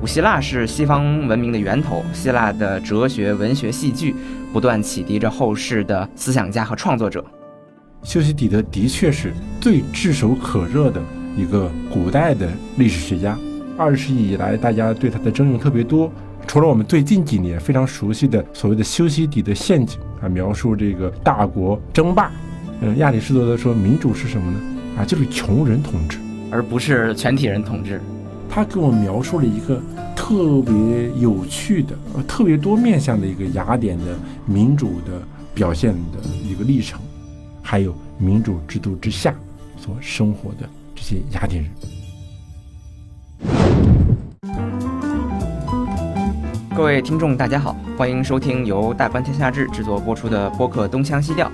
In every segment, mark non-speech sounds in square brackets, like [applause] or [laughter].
古希腊是西方文明的源头，希腊的哲学、文学、戏剧不断启迪着后世的思想家和创作者。修昔底德的确是最炙手可热的一个古代的历史学家。二十世纪以来，大家对他的争论特别多。除了我们最近几年非常熟悉的所谓的修昔底德陷阱啊，描述这个大国争霸。嗯，亚里士多德说民主是什么呢？啊，就是穷人统治，而不是全体人统治。他给我描述了一个特别有趣的、呃特别多面向的一个雅典的民主的表现的一个历程，还有民主制度之下所生活的这些雅典人。各位听众，大家好，欢迎收听由大观天下志制作播出的播客《东腔西调》，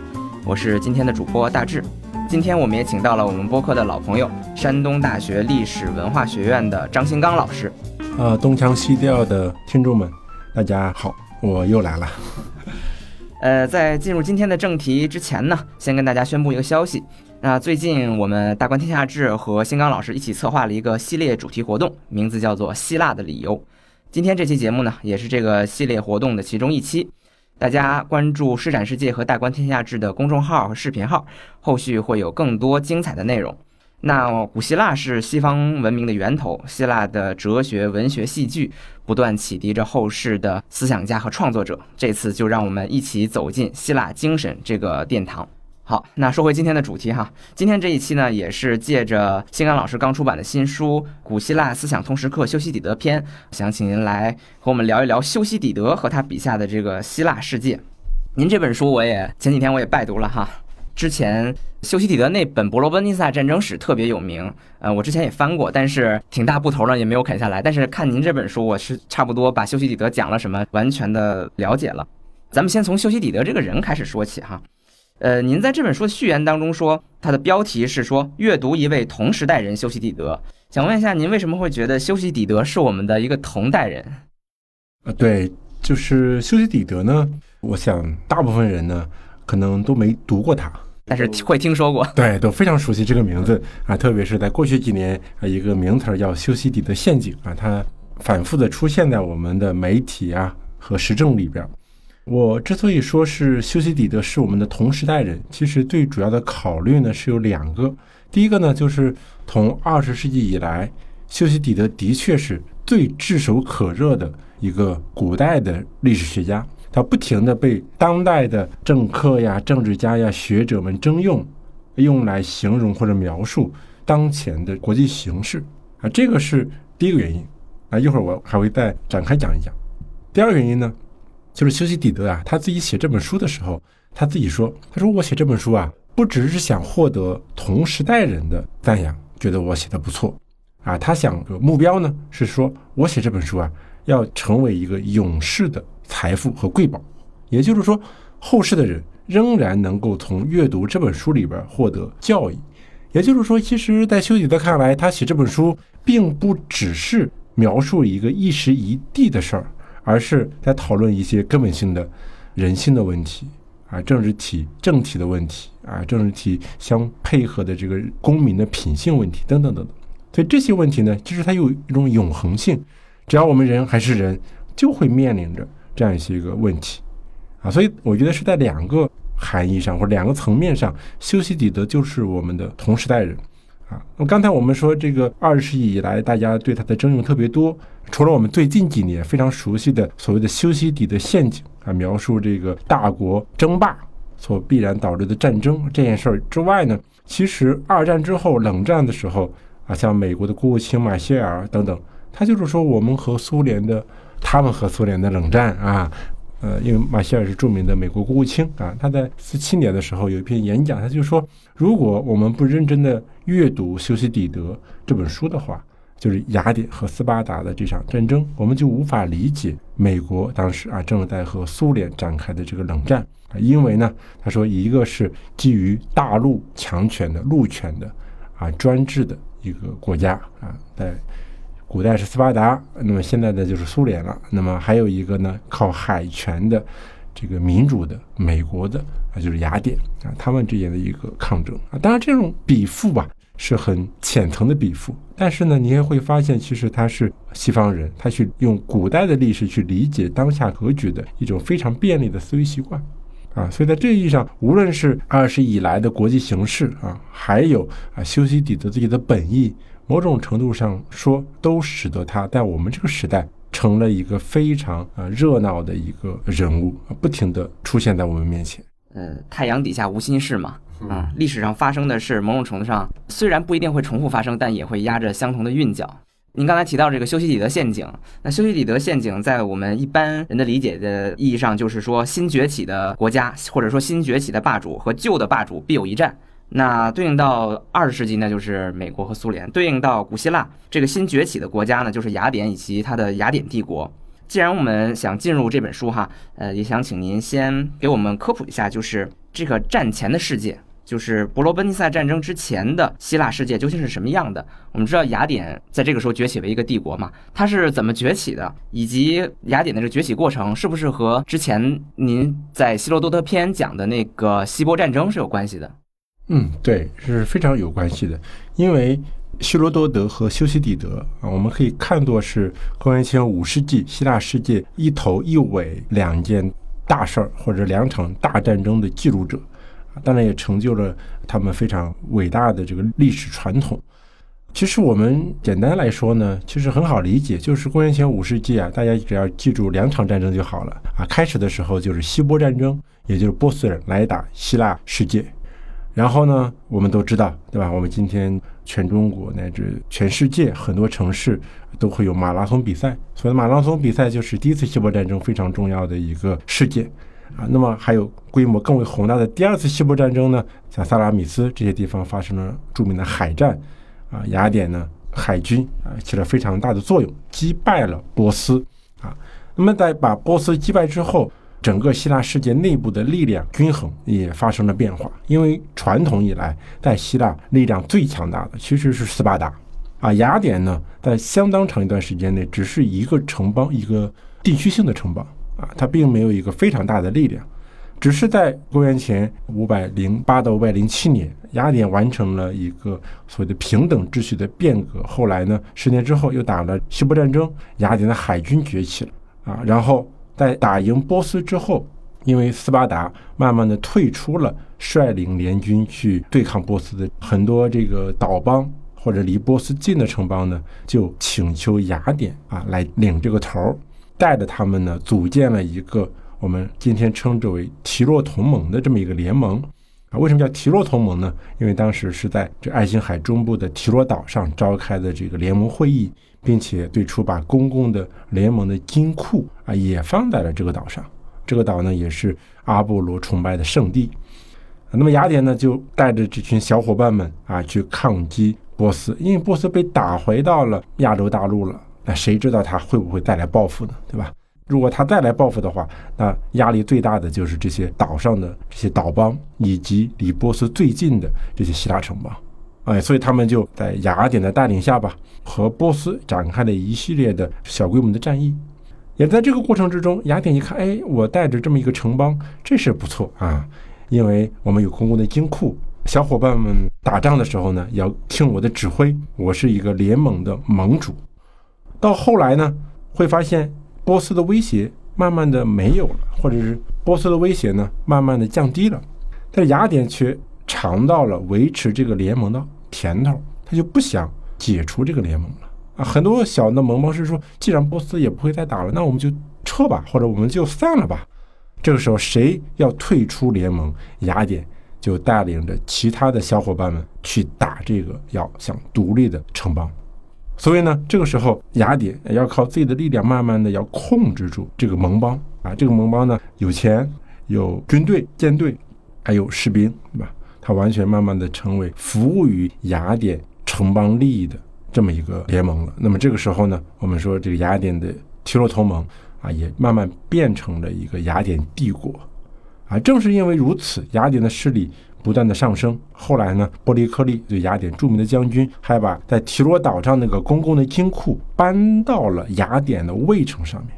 我是今天的主播大志。今天我们也请到了我们播客的老朋友，山东大学历史文化学院的张新刚老师。啊，东腔西调的听众们，大家好，我又来了。[laughs] 呃，在进入今天的正题之前呢，先跟大家宣布一个消息。那最近我们大观天下志和新刚老师一起策划了一个系列主题活动，名字叫做《希腊的理由》。今天这期节目呢，也是这个系列活动的其中一期。大家关注“施展世界”和“大观天下志”的公众号和视频号，后续会有更多精彩的内容。那古希腊是西方文明的源头，希腊的哲学、文学、戏剧不断启迪着后世的思想家和创作者。这次就让我们一起走进希腊精神这个殿堂。好，那说回今天的主题哈，今天这一期呢，也是借着新刚老师刚出版的新书《古希腊思想通识课修昔底德篇》，想请您来和我们聊一聊修昔底德和他笔下的这个希腊世界。您这本书我也前几天我也拜读了哈，之前修昔底德那本《伯罗奔尼撒战争史》特别有名，呃，我之前也翻过，但是挺大部头呢，也没有啃下来。但是看您这本书，我是差不多把修昔底德讲了什么完全的了解了。咱们先从修昔底德这个人开始说起哈。呃，您在这本书的序言当中说，它的标题是说阅读一位同时代人修昔底德。想问一下，您为什么会觉得修昔底德是我们的一个同代人？啊，对，就是修昔底德呢。我想大部分人呢，可能都没读过他，但是会听说过，对，都非常熟悉这个名字啊。特别是在过去几年啊，一个名词叫修昔底德陷阱啊，它反复的出现在我们的媒体啊和时政里边。我之所以说是修昔底德是我们的同时代人，其实最主要的考虑呢是有两个。第一个呢，就是从二十世纪以来，修昔底德的确是最炙手可热的一个古代的历史学家，他不停的被当代的政客呀、政治家呀、学者们征用，用来形容或者描述当前的国际形势啊，这个是第一个原因啊。一会儿我还会再展开讲一讲。第二个原因呢？就是修昔底德啊，他自己写这本书的时候，他自己说：“他说我写这本书啊，不只是想获得同时代人的赞扬，觉得我写的不错啊。他想目标呢是说，我写这本书啊，要成为一个永世的财富和瑰宝。也就是说，后世的人仍然能够从阅读这本书里边获得教益。也就是说，其实，在修昔底德看来，他写这本书并不只是描述一个一时一地的事儿。”而是在讨论一些根本性的人性的问题啊，政治体政体的问题啊，政治体相配合的这个公民的品性问题等等等等。所以这些问题呢，其实它有一种永恒性，只要我们人还是人，就会面临着这样一些个问题啊。所以我觉得是在两个含义上或者两个层面上，修昔底德就是我们的同时代人。啊，那么刚才我们说这个二十世纪以来，大家对他的争议特别多。除了我们最近几年非常熟悉的所谓的修昔底德陷阱啊，描述这个大国争霸所必然导致的战争这件事儿之外呢，其实二战之后冷战的时候啊，像美国的国务卿马歇尔等等，他就是说我们和苏联的，他们和苏联的冷战啊。呃，因为马歇尔是著名的美国国务卿啊，他在四七年的时候有一篇演讲，他就说，如果我们不认真的阅读《修昔底德》这本书的话，就是雅典和斯巴达的这场战争，我们就无法理解美国当时啊正在和苏联展开的这个冷战啊，因为呢，他说一个是基于大陆强权的陆权的啊专制的一个国家啊，在。古代是斯巴达，那么现在的就是苏联了。那么还有一个呢，靠海权的这个民主的美国的啊，就是雅典啊，他们之间的一个抗争啊。当然，这种比附吧，是很浅层的笔赋，但是呢，你也会发现，其实他是西方人，他去用古代的历史去理解当下格局的一种非常便利的思维习惯。啊，所以在这意义上，无论是二十以来的国际形势啊，还有啊修昔底德自己的本意，某种程度上说，都使得他在我们这个时代成了一个非常啊热闹的一个人物，不停的出现在我们面前。呃，太阳底下无心事嘛，啊，历史上发生的事，某种程度上虽然不一定会重复发生，但也会压着相同的韵脚。您刚才提到这个修昔底德陷阱，那修昔底德陷阱在我们一般人的理解的意义上，就是说新崛起的国家或者说新崛起的霸主和旧的霸主必有一战。那对应到二十世纪，那就是美国和苏联；对应到古希腊这个新崛起的国家呢，就是雅典以及它的雅典帝国。既然我们想进入这本书哈，呃，也想请您先给我们科普一下，就是这个战前的世界。就是伯罗奔尼撒战争之前的希腊世界究竟是什么样的？我们知道雅典在这个时候崛起为一个帝国嘛，它是怎么崛起的？以及雅典的这崛起过程是不是和之前您在希罗多德篇讲的那个希波战争是有关系的？嗯，对，是非常有关系的。因为希罗多德和修昔底德啊，我们可以看作是公元前五世纪希腊世界一头一尾两件大事儿或者两场大战争的记录者。当然也成就了他们非常伟大的这个历史传统。其实我们简单来说呢，其实很好理解，就是公元前五世纪啊，大家只要记住两场战争就好了啊。开始的时候就是希波战争，也就是波斯人来打希腊世界。然后呢，我们都知道，对吧？我们今天全中国乃至全世界很多城市都会有马拉松比赛，所以马拉松比赛就是第一次希波战争非常重要的一个事件。啊，那么还有规模更为宏大的第二次希波战争呢？像萨拉米斯这些地方发生了著名的海战，啊，雅典呢海军啊起了非常大的作用，击败了波斯，啊，那么在把波斯击败之后，整个希腊世界内部的力量均衡也发生了变化，因为传统以来在希腊力量最强大的其实是斯巴达，啊，雅典呢在相当长一段时间内只是一个城邦，一个地区性的城邦。啊，它并没有一个非常大的力量，只是在公元前五百零八到五百零七年，雅典完成了一个所谓的平等秩序的变革。后来呢，十年之后又打了希波战争，雅典的海军崛起了啊。然后在打赢波斯之后，因为斯巴达慢慢的退出了率领联军去对抗波斯的很多这个岛邦或者离波斯近的城邦呢，就请求雅典啊来领这个头儿。带着他们呢，组建了一个我们今天称之为提洛同盟的这么一个联盟啊。为什么叫提洛同盟呢？因为当时是在这爱琴海中部的提洛岛上召开的这个联盟会议，并且最初把公共的联盟的金库啊也放在了这个岛上。这个岛呢，也是阿波罗崇拜的圣地。那么雅典呢，就带着这群小伙伴们啊去抗击波斯，因为波斯被打回到了亚洲大陆了。那谁知道他会不会再来报复呢？对吧？如果他再来报复的话，那压力最大的就是这些岛上的这些岛邦，以及离波斯最近的这些希腊城邦。哎，所以他们就在雅典的带领下吧，和波斯展开了一系列的小规模的战役。也在这个过程之中，雅典一看，哎，我带着这么一个城邦，这是不错啊，因为我们有公共的金库，小伙伴们打仗的时候呢，要听我的指挥，我是一个联盟的盟主。到后来呢，会发现波斯的威胁慢慢的没有了，或者是波斯的威胁呢慢慢的降低了，但雅典却尝到了维持这个联盟的甜头，他就不想解除这个联盟了啊！很多小的盟邦是说，既然波斯也不会再打了，那我们就撤吧，或者我们就散了吧。这个时候谁要退出联盟，雅典就带领着其他的小伙伴们去打这个要想独立的城邦。所以呢，这个时候雅典要靠自己的力量，慢慢的要控制住这个盟邦啊。这个盟邦呢，有钱、有军队、舰队，还有士兵，对吧？它完全慢慢的成为服务于雅典城邦利益的这么一个联盟了。那么这个时候呢，我们说这个雅典的提洛同盟啊，也慢慢变成了一个雅典帝国啊。正是因为如此，雅典的势力。不断的上升，后来呢，波利克利就雅典著名的将军，还把在提罗岛上那个公共的金库搬到了雅典的卫城上面，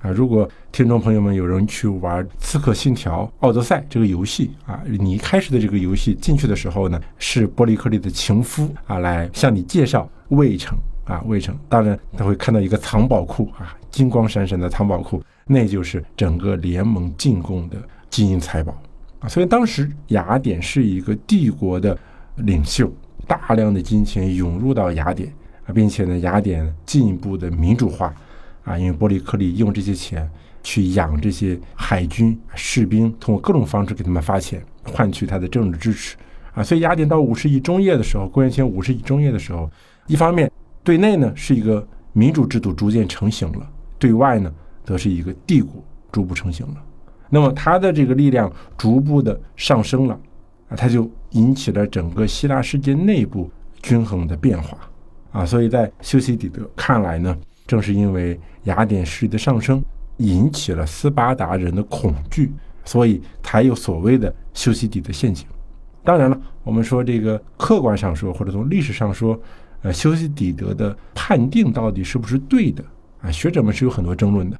啊。如果听众朋友们有人去玩《刺客信条：奥德赛》这个游戏啊，你一开始的这个游戏进去的时候呢，是波利克利的情夫啊，来向你介绍卫城啊，卫城。当然他会看到一个藏宝库啊，金光闪闪的藏宝库，那就是整个联盟进贡的金银财宝。啊所以当时雅典是一个帝国的领袖。大量的金钱涌入到雅典啊，并且呢，雅典进一步的民主化啊，因为伯里克利用这些钱去养这些海军士兵，通过各种方式给他们发钱，换取他的政治支持啊。所以雅典到五世纪中叶的时候，公元前五世纪中叶的时候，一方面对内呢是一个民主制度逐渐成型了，对外呢则是一个帝国逐步成型了。那么他的这个力量逐步的上升了。啊，他就引起了整个希腊世界内部均衡的变化，啊，所以在修昔底德看来呢，正是因为雅典势力的上升，引起了斯巴达人的恐惧，所以才有所谓的修昔底德陷阱。当然了，我们说这个客观上说，或者从历史上说，呃，修昔底德的判定到底是不是对的啊？学者们是有很多争论的。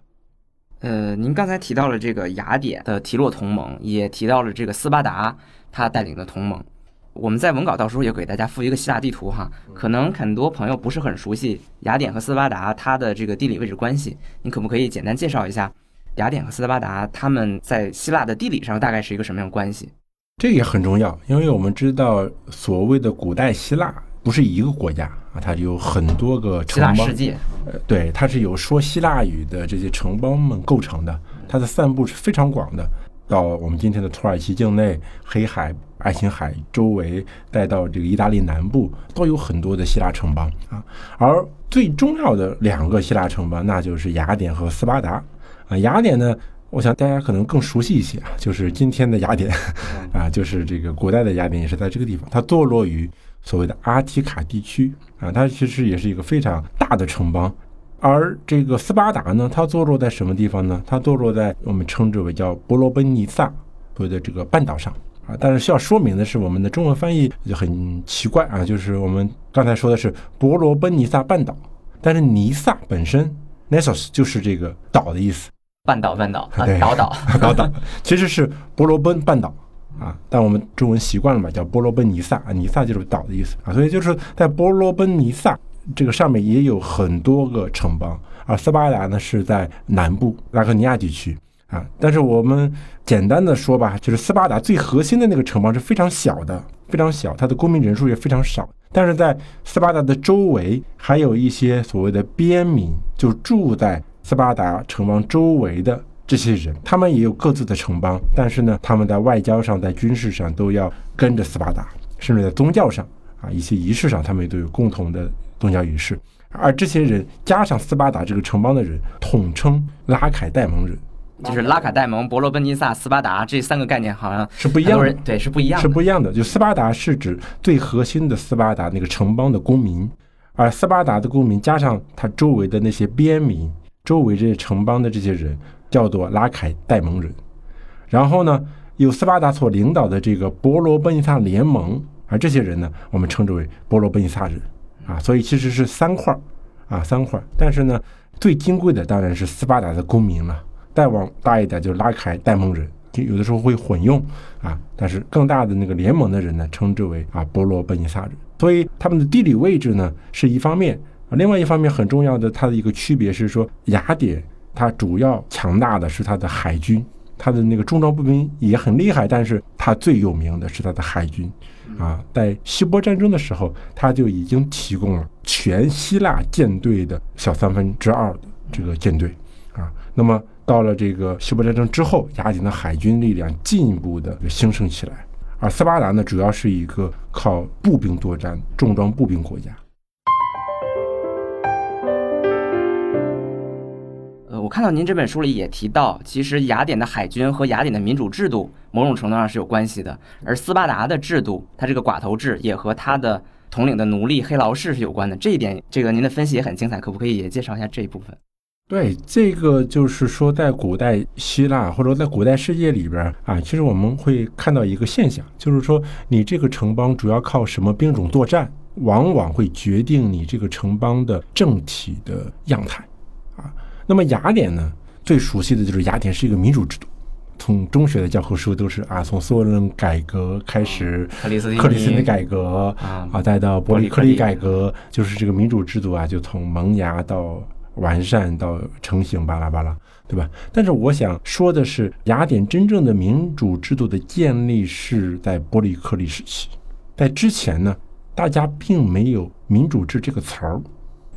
呃，您刚才提到了这个雅典的提洛同盟，也提到了这个斯巴达。他带领的同盟，我们在文稿到时候也给大家附一个希腊地图哈。可能很多朋友不是很熟悉雅典和斯巴达它的这个地理位置关系，你可不可以简单介绍一下雅典和斯巴达他们在希腊的地理上大概是一个什么样关系？这也很重要，因为我们知道所谓的古代希腊不是一个国家啊，它有很多个城邦。希腊世界，呃，对，它是由说希腊语的这些城邦们构成的，它的散布是非常广的。到我们今天的土耳其境内、黑海、爱琴海周围，再到这个意大利南部，都有很多的希腊城邦啊。而最重要的两个希腊城邦，那就是雅典和斯巴达啊。雅典呢，我想大家可能更熟悉一些啊，就是今天的雅典 [laughs] 啊，就是这个古代的雅典也是在这个地方，它坐落于所谓的阿提卡地区啊，它其实也是一个非常大的城邦。而这个斯巴达呢，它坐落在什么地方呢？它坐落在我们称之为叫伯罗奔尼撒所谓的这个半岛上啊。但是需要说明的是，我们的中文翻译就很奇怪啊，就是我们刚才说的是伯罗奔尼撒半岛，但是尼撒本身 Nessos 就是这个岛的意思，半岛半岛啊，岛岛 [laughs] 岛岛，其实是伯罗奔半岛啊，但我们中文习惯了嘛，叫波罗奔尼撒啊，尼撒就是岛的意思啊，所以就是在波罗奔尼撒。这个上面也有很多个城邦，而斯巴达呢是在南部拉克尼亚地区啊。但是我们简单的说吧，就是斯巴达最核心的那个城邦是非常小的，非常小，它的公民人数也非常少。但是在斯巴达的周围还有一些所谓的边民，就住在斯巴达城邦周围的这些人，他们也有各自的城邦，但是呢，他们在外交上、在军事上都要跟着斯巴达，甚至在宗教上啊一些仪式上，他们都有共同的。宗教仪式，而这些人加上斯巴达这个城邦的人，统称拉凯戴蒙人，就是拉凯戴蒙、伯罗奔尼撒、斯巴达这三个概念好像是不一样的，对，是不一样，是不一样的。就斯巴达是指最核心的斯巴达那个城邦的公民，而斯巴达的公民加上他周围的那些边民，周围这些城邦的这些人，叫做拉凯戴蒙人。然后呢，由斯巴达所领导的这个伯罗奔尼撒联盟，而这些人呢，我们称之为伯罗奔尼撒人。啊，所以其实是三块，啊三块，但是呢，最金贵的当然是斯巴达的公民了，再往大一点就拉凯戴蒙人，就有的时候会混用啊，但是更大的那个联盟的人呢，称之为啊波罗奔尼撒人，所以他们的地理位置呢是一方面，另外一方面很重要的它的一个区别是说，雅典它主要强大的是它的海军。它的那个重装步兵也很厉害，但是它最有名的是它的海军，啊，在希波战争的时候，它就已经提供了全希腊舰队的小三分之二的这个舰队，啊，那么到了这个希波战争之后，雅典的海军力量进一步的兴盛起来，而斯巴达呢，主要是一个靠步兵作战、重装步兵国家。我看到您这本书里也提到，其实雅典的海军和雅典的民主制度某种程度上是有关系的，而斯巴达的制度，它这个寡头制也和它的统领的奴隶黑劳士是有关的。这一点，这个您的分析也很精彩，可不可以也介绍一下这一部分？对，这个就是说，在古代希腊或者在古代世界里边啊，其实我们会看到一个现象，就是说，你这个城邦主要靠什么兵种作战，往往会决定你这个城邦的政体的样态。那么雅典呢，最熟悉的就是雅典是一个民主制度。从中学的教科书都是啊，从梭伦改革开始，克里斯克里斯的改革啊啊，再到伯里克利利改革，就是这个民主制度啊，就从萌芽到完善到成型，巴拉巴拉，对吧？但是我想说的是，雅典真正的民主制度的建立是在伯里克利时期，在之前呢，大家并没有“民主制”这个词儿，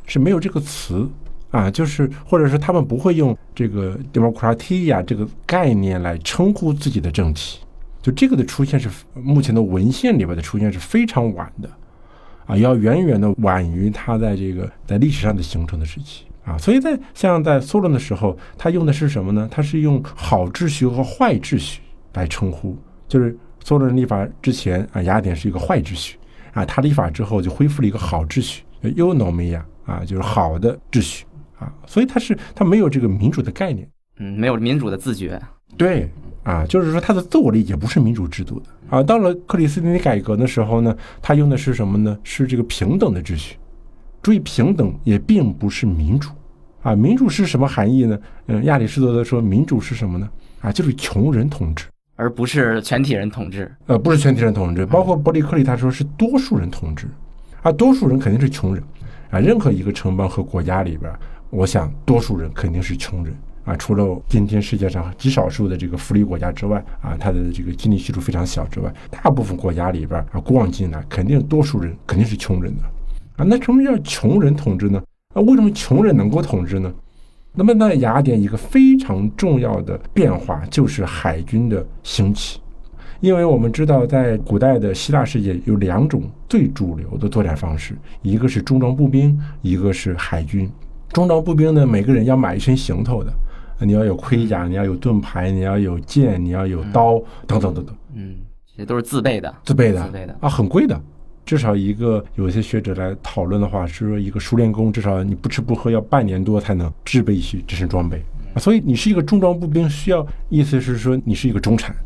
是没有这个词啊，就是或者是他们不会用这个 “democratia” 这个概念来称呼自己的政体。就这个的出现是目前的文献里边的出现是非常晚的，啊，要远远的晚于它在这个在历史上的形成的时期啊。所以在像在梭伦的时候，他用的是什么呢？他是用好秩序和坏秩序来称呼，就是梭伦立法之前啊，雅典是一个坏秩序啊，他立法之后就恢复了一个好秩序，eunomia 啊，就是好的秩序啊。所以他是他没有这个民主的概念。嗯，没有民主的自觉，对啊，就是说他的自我理解不是民主制度的啊。到了克里斯蒂尼改革的时候呢，他用的是什么呢？是这个平等的秩序。注意，平等也并不是民主啊。民主是什么含义呢？嗯，亚里士多德说，民主是什么呢？啊，就是穷人统治，而不是全体人统治。呃，不是全体人统治，包括伯利克利他说是多数人统治啊，多数人肯定是穷人啊。任何一个城邦和国家里边，我想多数人肯定是穷人。啊，除了今天世界上极少数的这个福利国家之外，啊，它的这个经济系数非常小之外，大部分国家里边啊，古往今来肯定多数人肯定是穷人的，啊，那什么叫穷人统治呢？啊，为什么穷人能够统治呢？那么在雅典一个非常重要的变化就是海军的兴起，因为我们知道在古代的希腊世界有两种最主流的作战方式，一个是重装步兵，一个是海军。重装步兵呢，每个人要买一身行头的。你要有盔甲，你要有盾牌，你要有剑，你要有刀，等等等等，嗯，这些都是自备的，自备的，自备的啊，很贵的。至少一个有一些学者来讨论的话，是说一个熟练工至少你不吃不喝要半年多才能制备一些这身装备啊。所以你是一个重装步兵，需要意思是说你是一个中产，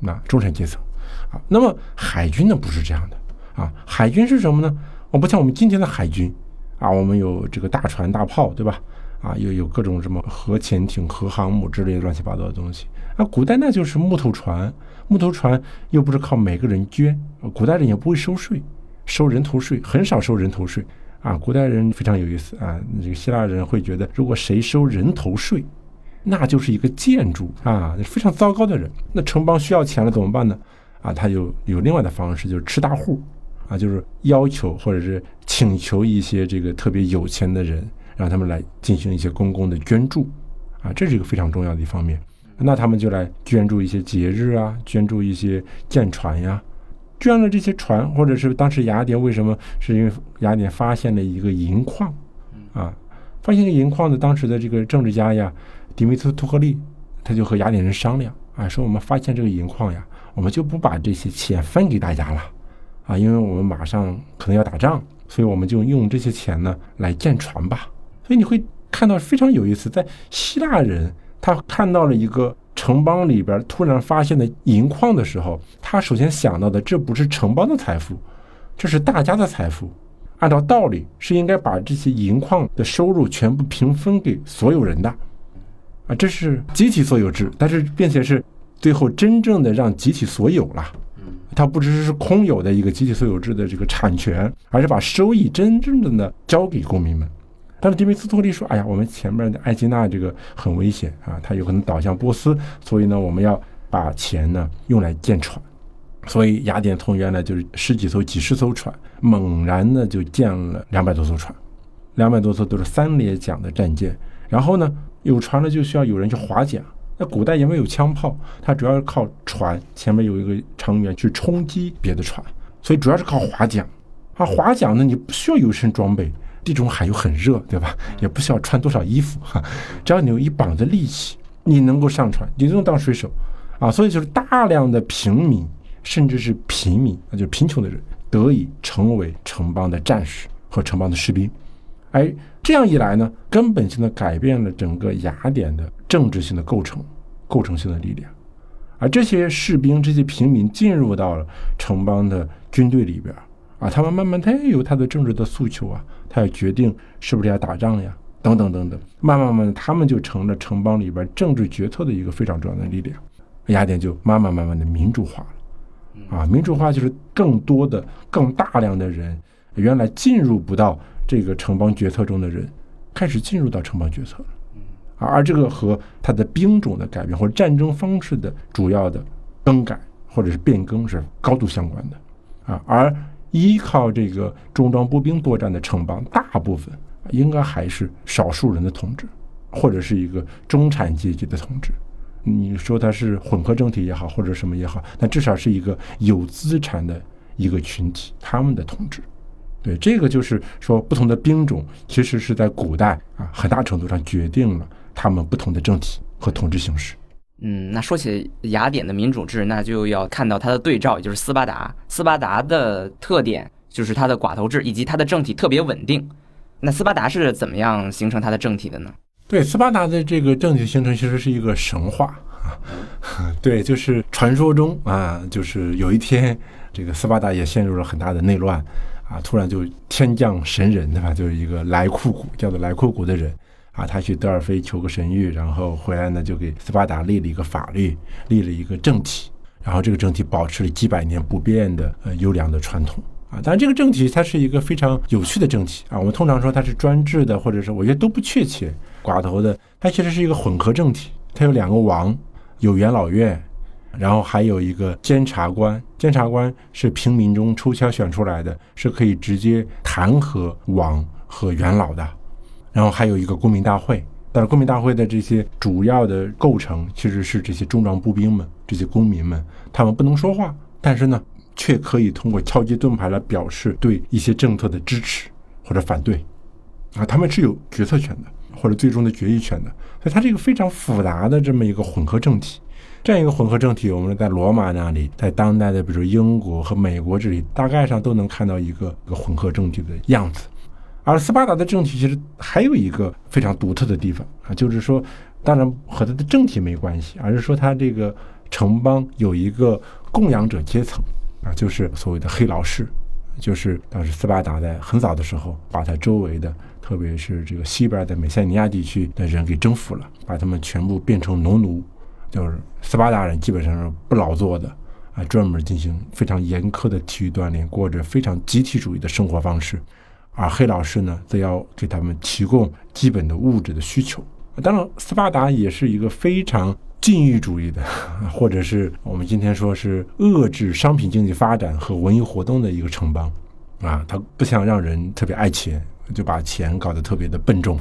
那中产阶层啊。那么海军呢不是这样的啊，海军是什么呢？我不像我们今天的海军啊，我们有这个大船大炮，对吧？啊，又有各种什么核潜艇、核航母之类的乱七八糟的东西。啊，古代那就是木头船，木头船又不是靠每个人捐，古代人也不会收税，收人头税很少收人头税。啊，古代人非常有意思啊，这个希腊人会觉得，如果谁收人头税，那就是一个建筑啊，非常糟糕的人。那城邦需要钱了怎么办呢？啊，他就有另外的方式，就是吃大户，啊，就是要求或者是请求一些这个特别有钱的人。让他们来进行一些公共的捐助，啊，这是一个非常重要的一方面。那他们就来捐助一些节日啊，捐助一些舰船呀，捐了这些船，或者是当时雅典为什么？是因为雅典发现了一个银矿，啊，发现个银矿的当时的这个政治家呀，迪米特托克利，他就和雅典人商量，啊，说我们发现这个银矿呀，我们就不把这些钱分给大家了，啊，因为我们马上可能要打仗，所以我们就用这些钱呢来建船吧。所以你会看到非常有意思，在希腊人他看到了一个城邦里边突然发现的银矿的时候，他首先想到的这不是城邦的财富，这是大家的财富。按照道理是应该把这些银矿的收入全部平分给所有人的，啊，这是集体所有制。但是并且是最后真正的让集体所有了，它不只是空有的一个集体所有制的这个产权，而是把收益真正的呢交给公民们。但是迪米斯托利说：“哎呀，我们前面的艾吉纳这个很危险啊，它有可能倒向波斯，所以呢，我们要把钱呢用来建船。所以雅典从原来就是十几艘、几十艘船，猛然呢就建了两百多艘船，两百多艘都是三列桨的战舰。然后呢，有船了就需要有人去划桨。那古代因为有枪炮，它主要是靠船前面有一个成员去冲击别的船，所以主要是靠划桨。啊，划桨呢，你不需要有身装备。”地中海又很热，对吧？也不需要穿多少衣服哈，只要你有一膀子力气，你能够上船，你就能当水手啊。所以就是大量的平民，甚至是平民，那就是贫穷的人，得以成为城邦的战士和城邦的士兵。哎，这样一来呢，根本性的改变了整个雅典的政治性的构成，构成性的力量。而这些士兵、这些平民进入到了城邦的军队里边。啊，他们慢慢他也有他的政治的诉求啊，他要决定是不是要打仗呀，等等等等，慢慢慢的，他们就成了城邦里边政治决策的一个非常重要的力量。雅典就慢慢慢慢的民主化了，啊，民主化就是更多的、更大量的人，原来进入不到这个城邦决策中的人，开始进入到城邦决策了。而这个和他的兵种的改变或者战争方式的主要的更改或者是变更是高度相关的。啊，而依靠这个重装步兵作战的城邦，大部分应该还是少数人的统治，或者是一个中产阶级的统治。你说它是混合政体也好，或者什么也好，那至少是一个有资产的一个群体，他们的统治。对，这个就是说，不同的兵种其实是在古代啊，很大程度上决定了他们不同的政体和统治形式。嗯，那说起雅典的民主制，那就要看到它的对照，也就是斯巴达。斯巴达的特点就是它的寡头制，以及它的政体特别稳定。那斯巴达是怎么样形成它的政体的呢？对，斯巴达的这个政体形成其实是一个神话啊，[laughs] 对，就是传说中啊，就是有一天这个斯巴达也陷入了很大的内乱啊，突然就天降神人，对吧？就是一个莱库古，叫做莱库古的人啊，他去德尔菲求个神谕，然后回来呢，就给斯巴达立了一个法律，立了一个政体，然后这个政体保持了几百年不变的呃优良的传统。啊，当然这个政体它是一个非常有趣的政体啊。我们通常说它是专制的，或者是我觉得都不确切。寡头的，它其实是一个混合政体，它有两个王，有元老院，然后还有一个监察官。监察官是平民中抽签选出来的，是可以直接弹劾王和元老的。然后还有一个公民大会，但是公民大会的这些主要的构成其实是这些重装步兵们，这些公民们，他们不能说话，但是呢。却可以通过敲击盾牌来表示对一些政策的支持或者反对，啊，他们是有决策权的或者最终的决议权的，所以它是一个非常复杂的这么一个混合政体。这样一个混合政体，我们在罗马那里，在当代的比如英国和美国这里，大概上都能看到一个一个混合政体的样子。而斯巴达的政体其实还有一个非常独特的地方啊，就是说，当然和它的政体没关系，而是说它这个城邦有一个供养者阶层。啊，就是所谓的黑劳士，就是当时斯巴达在很早的时候，把他周围的，特别是这个西边的美塞尼亚地区的人给征服了，把他们全部变成农奴，就是斯巴达人基本上是不劳作的，啊，专门进行非常严苛的体育锻炼，过着非常集体主义的生活方式，而黑老师呢，则要给他们提供基本的物质的需求。当然，斯巴达也是一个非常。禁欲主义的，或者是我们今天说是遏制商品经济发展和文艺活动的一个城邦，啊，他不想让人特别爱钱，就把钱搞得特别的笨重，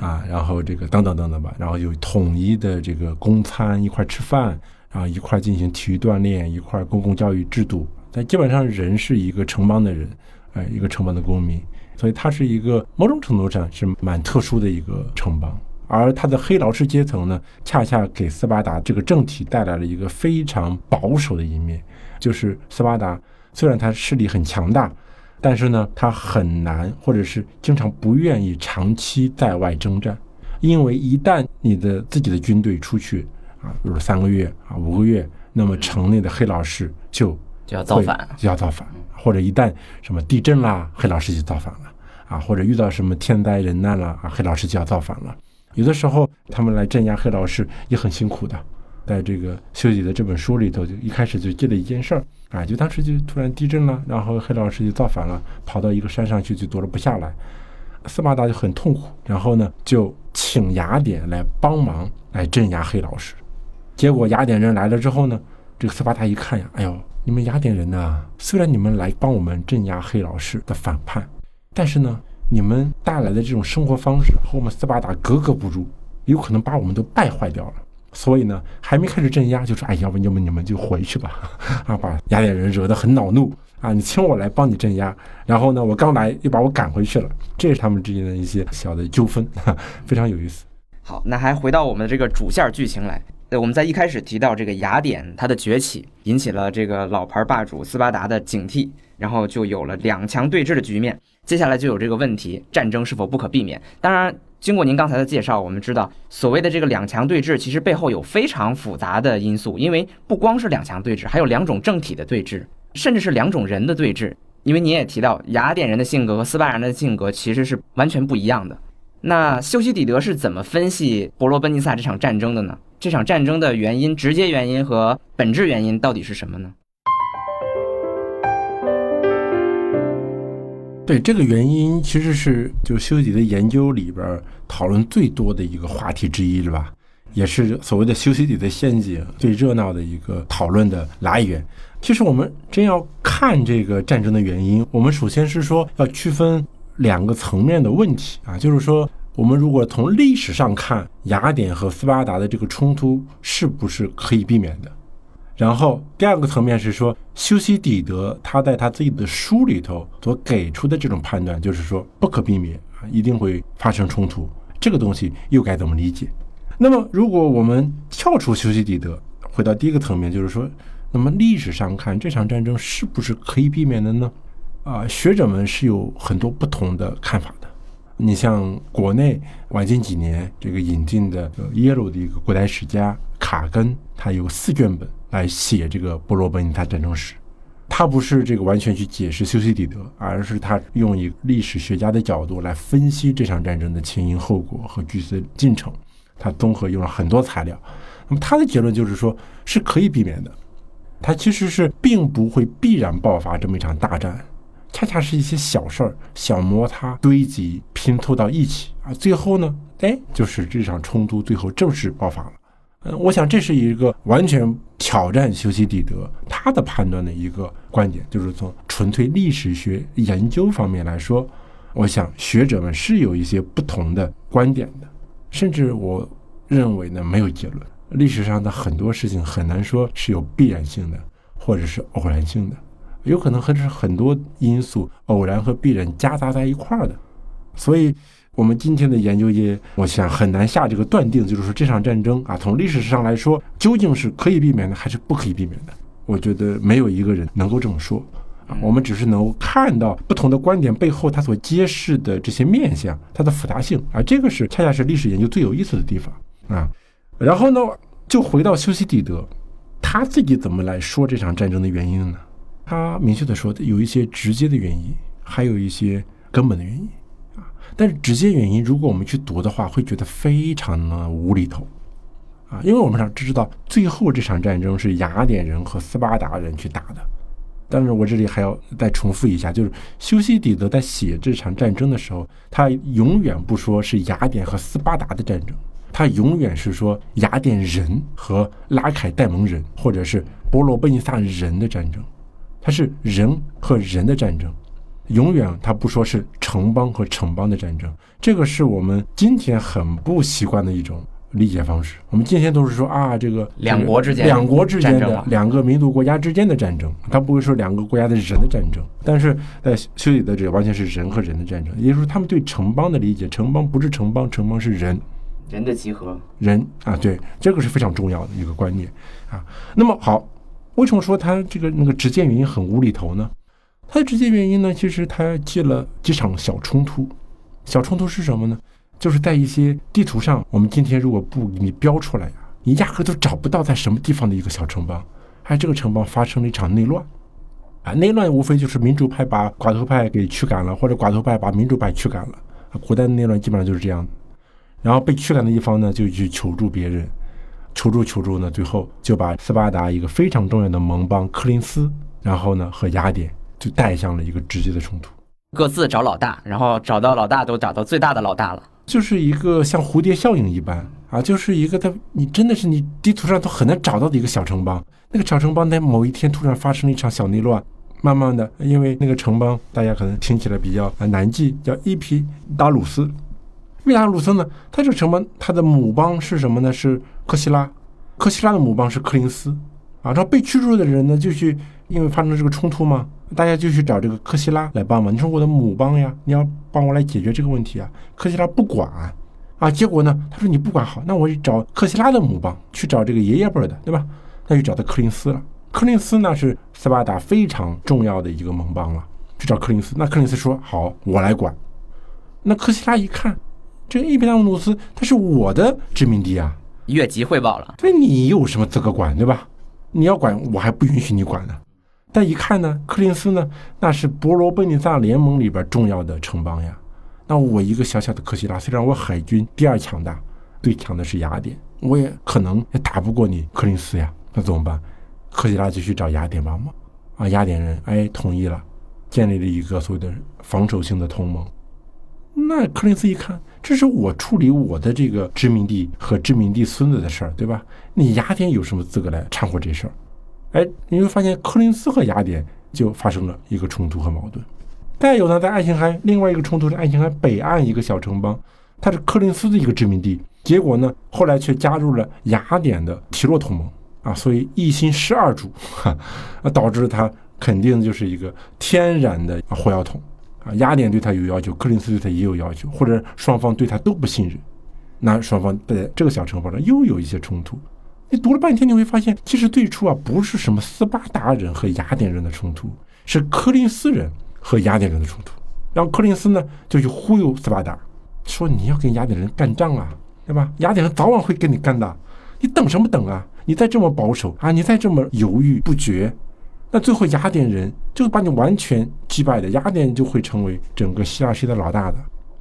啊，然后这个等等等等吧，然后有统一的这个公餐一块吃饭，然后一块进行体育锻炼，一块公共教育制度，但基本上人是一个城邦的人，哎，一个城邦的公民，所以它是一个某种程度上是蛮特殊的一个城邦。而他的黑劳士阶层呢，恰恰给斯巴达这个政体带来了一个非常保守的一面，就是斯巴达虽然他势力很强大，但是呢，他很难或者是经常不愿意长期在外征战，因为一旦你的自己的军队出去啊，比如三个月啊、五个月，那么城内的黑老士就就要造反，就要造反，或者一旦什么地震啦，黑老士就造反了啊，或者遇到什么天灾人难了啊，黑老士就要造反了。有的时候，他们来镇压黑老师也很辛苦的。在这个修己的这本书里头，就一开始就记了一件事儿啊，就当时就突然地震了，然后黑老师就造反了，跑到一个山上去，就躲了不下来。斯巴达就很痛苦，然后呢，就请雅典来帮忙来镇压黑老师。结果雅典人来了之后呢，这个斯巴达一看呀，哎呦，你们雅典人呐，虽然你们来帮我们镇压黑老师的反叛，但是呢。你们带来的这种生活方式和我们斯巴达格格不入，有可能把我们都败坏掉了。所以呢，还没开始镇压，就说：“哎，要不要不你们就回去吧。[laughs] ”啊，把雅典人惹得很恼怒啊！你请我来帮你镇压，然后呢，我刚来又把我赶回去了。这是他们之间的一些小的纠纷，[laughs] 非常有意思。好，那还回到我们的这个主线剧情来。呃，我们在一开始提到这个雅典它的崛起，引起了这个老牌霸主斯巴达的警惕，然后就有了两强对峙的局面。接下来就有这个问题：战争是否不可避免？当然，经过您刚才的介绍，我们知道所谓的这个两强对峙，其实背后有非常复杂的因素。因为不光是两强对峙，还有两种政体的对峙，甚至是两种人的对峙。因为您也提到，雅典人的性格和斯巴达人的性格其实是完全不一样的。那修昔底德是怎么分析伯罗奔尼撒这场战争的呢？这场战争的原因、直接原因和本质原因到底是什么呢？对这个原因，其实是就修昔底的研究里边讨论最多的一个话题之一，是吧？也是所谓的修昔底的陷阱最热闹的一个讨论的来源。其实我们真要看这个战争的原因，我们首先是说要区分两个层面的问题啊，就是说我们如果从历史上看，雅典和斯巴达的这个冲突是不是可以避免的？然后第二个层面是说，修昔底德他在他自己的书里头所给出的这种判断，就是说不可避免啊，一定会发生冲突。这个东西又该怎么理解？那么如果我们跳出修昔底德，回到第一个层面，就是说，那么历史上看这场战争是不是可以避免的呢？啊，学者们是有很多不同的看法的。你像国内晚近几年这个引进的耶鲁的一个古代史家卡根，他有四卷本。来写这个波罗奔尼撒战争史，他不是这个完全去解释修昔底德，而是他用一历史学家的角度来分析这场战争的前因后果和具体的进程。他综合用了很多材料，那么他的结论就是说是可以避免的。他其实是并不会必然爆发这么一场大战，恰恰是一些小事儿、小摩擦堆积拼凑到一起啊，最后呢，哎，就是这场冲突最后正式爆发了。嗯，我想这是一个完全挑战修昔底德他的判断的一个观点，就是从纯粹历史学研究方面来说，我想学者们是有一些不同的观点的，甚至我认为呢没有结论。历史上的很多事情很难说是有必然性的，或者是偶然性的，有可能还是很多因素偶然和必然夹杂在一块儿的，所以。我们今天的研究也，我想很难下这个断定，就是说这场战争啊，从历史上来说，究竟是可以避免的还是不可以避免的？我觉得没有一个人能够这么说啊。我们只是能够看到不同的观点背后它所揭示的这些面相，它的复杂性啊，这个是恰恰是历史研究最有意思的地方啊。然后呢，就回到修昔底德，他自己怎么来说这场战争的原因呢？他明确的说，有一些直接的原因，还有一些根本的原因。但是直接原因，如果我们去读的话，会觉得非常的无厘头，啊，因为我们想知道最后这场战争是雅典人和斯巴达人去打的。但是我这里还要再重复一下，就是修昔底德在写这场战争的时候，他永远不说是雅典和斯巴达的战争，他永远是说雅典人和拉凯戴蒙人，或者是波罗奔尼撒人的战争，他是人和人的战争。永远他不说是城邦和城邦的战争，这个是我们今天很不习惯的一种理解方式。我们今天都是说啊，这个两国之间两国之间的两个民族国家之间的战争，他不会说两个国家的人的战争。但是在修理的这完全是人和人的战争，也就是说他们对城邦的理解，城邦不是城邦，城邦是人，人的集合，人啊，对，这个是非常重要的一个观念啊。那么好，为什么说他这个那个直接原因很无厘头呢？它的直接原因呢，其实它记了几场小冲突。小冲突是什么呢？就是在一些地图上，我们今天如果不给你标出来呀，你压根都找不到在什么地方的一个小城邦。还这个城邦发生了一场内乱，啊，内乱无非就是民主派把寡头派给驱赶了，或者寡头派把民主派驱赶了。古代的内乱基本上就是这样。然后被驱赶的一方呢，就去求助别人，求助求助呢，最后就把斯巴达一个非常重要的盟邦科林斯，然后呢和雅典。就带向了一个直接的冲突，各自找老大，然后找到老大都找到最大的老大了，就是一个像蝴蝶效应一般啊，就是一个他你真的是你地图上都很难找到的一个小城邦，那个小城邦在某一天突然发生了一场小内乱，慢慢的，因为那个城邦大家可能听起来比较难记，叫伊皮达鲁斯，为啥鲁斯呢，它这个城邦它的母邦是什么呢？是科西拉，科西拉的母邦是克林斯，啊，然后被驱逐的人呢就去。因为发生了这个冲突嘛，大家就去找这个科西拉来帮忙。你说我的母邦呀，你要帮我来解决这个问题啊？科西拉不管啊，结果呢，他说你不管好，那我就找科西拉的母邦，去找这个爷爷辈的，对吧？那就找到柯林斯了。柯林斯呢是斯巴达非常重要的一个盟邦了，去找柯林斯。那柯林斯说好，我来管。那科西拉一看，这伊比达姆努斯他是我的殖民地啊，越级汇报了。对你有什么资格管，对吧？你要管，我还不允许你管呢。但一看呢，柯林斯呢，那是伯罗奔尼撒联盟里边重要的城邦呀，那我一个小小的科西拉，虽然我海军第二强大，最强的是雅典，我也可能也打不过你柯林斯呀。那怎么办？科西拉就去找雅典帮忙。啊，雅典人哎同意了，建立了一个所谓的防守性的同盟。那柯林斯一看，这是我处理我的这个殖民地和殖民地孙子的事儿，对吧？你雅典有什么资格来掺和这事儿？哎，你会发现柯林斯和雅典就发生了一个冲突和矛盾。再有呢，在爱琴海另外一个冲突是爱琴海北岸一个小城邦，它是柯林斯的一个殖民地，结果呢，后来却加入了雅典的提洛同盟啊，所以一心十二主，[laughs] 啊，导致他肯定就是一个天然的火药桶。啊，雅典对他有要求，柯林斯对他也有要求，或者双方对他都不信任，那双方在这个小城邦上又有一些冲突。你读了半天，你会发现，其实最初啊，不是什么斯巴达人和雅典人的冲突，是柯林斯人和雅典人的冲突。然后柯林斯呢，就去忽悠斯巴达，说你要跟雅典人干仗啊，对吧？雅典人早晚会跟你干的，你等什么等啊？你再这么保守啊，你再这么犹豫不决。那最后雅典人就把你完全击败的，雅典人就会成为整个希腊世界的老大的，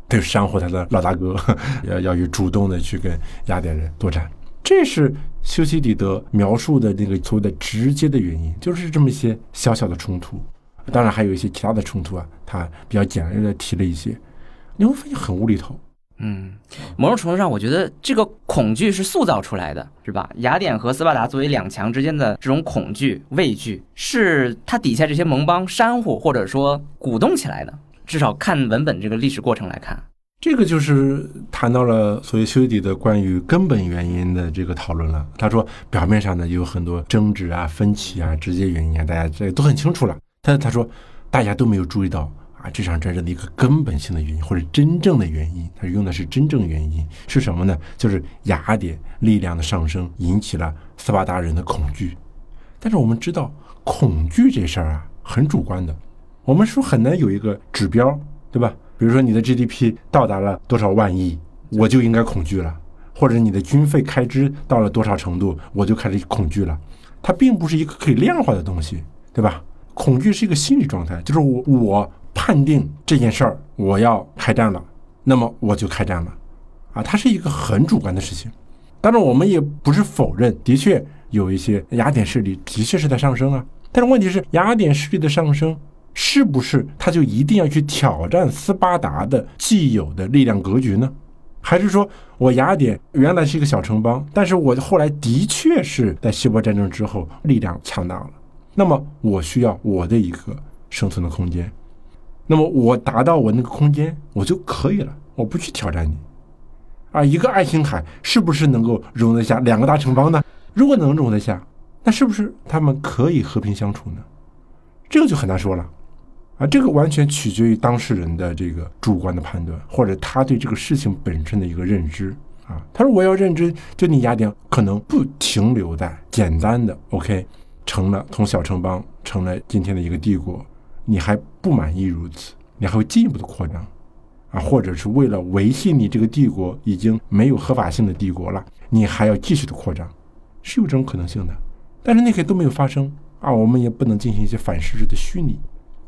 就煽乎他的老大哥 [laughs] 要要去主动的去跟雅典人作战。这是修昔底德描述的那个所谓的直接的原因，就是这么一些小小的冲突。当然还有一些其他的冲突啊，他比较简略的提了一些，你会发现很无厘头。嗯，某种程度上，我觉得这个恐惧是塑造出来的，是吧？雅典和斯巴达作为两强之间的这种恐惧、畏惧，是他底下这些盟邦煽乎或者说鼓动起来的。至少看文本这个历史过程来看，这个就是谈到了所谓修底的关于根本原因的这个讨论了。他说，表面上呢有很多争执啊、分歧啊、直接原因啊，大家这都很清楚了。但是他说，大家都没有注意到。啊，这场战争的一个根本性的原因，或者真正的原因，他用的是真正原因是什么呢？就是雅典力量的上升引起了斯巴达人的恐惧。但是我们知道，恐惧这事儿啊，很主观的，我们说很难有一个指标，对吧？比如说你的 GDP 到达了多少万亿，我就应该恐惧了；或者你的军费开支到了多少程度，我就开始恐惧了。它并不是一个可以量化的东西，对吧？恐惧是一个心理状态，就是我我。判定这件事儿我要开战了，那么我就开战了，啊，它是一个很主观的事情。当然，我们也不是否认，的确有一些雅典势力的确是在上升啊。但是问题是，雅典势力的上升是不是他就一定要去挑战斯巴达的既有的力量格局呢？还是说我雅典原来是一个小城邦，但是我后来的确是在希波战争之后力量强大了，那么我需要我的一个生存的空间。那么我达到我那个空间，我就可以了。我不去挑战你，啊，一个爱琴海是不是能够容得下两个大城邦呢？如果能容得下，那是不是他们可以和平相处呢？这个就很难说了，啊，这个完全取决于当事人的这个主观的判断，或者他对这个事情本身的一个认知。啊，他说我要认知，就你雅典可能不停留在简单的 OK，成了从小城邦成了今天的一个帝国。你还不满意如此，你还会进一步的扩张，啊，或者是为了维系你这个帝国已经没有合法性的帝国了，你还要继续的扩张，是有这种可能性的。但是那些都没有发生啊，我们也不能进行一些反事实的虚拟，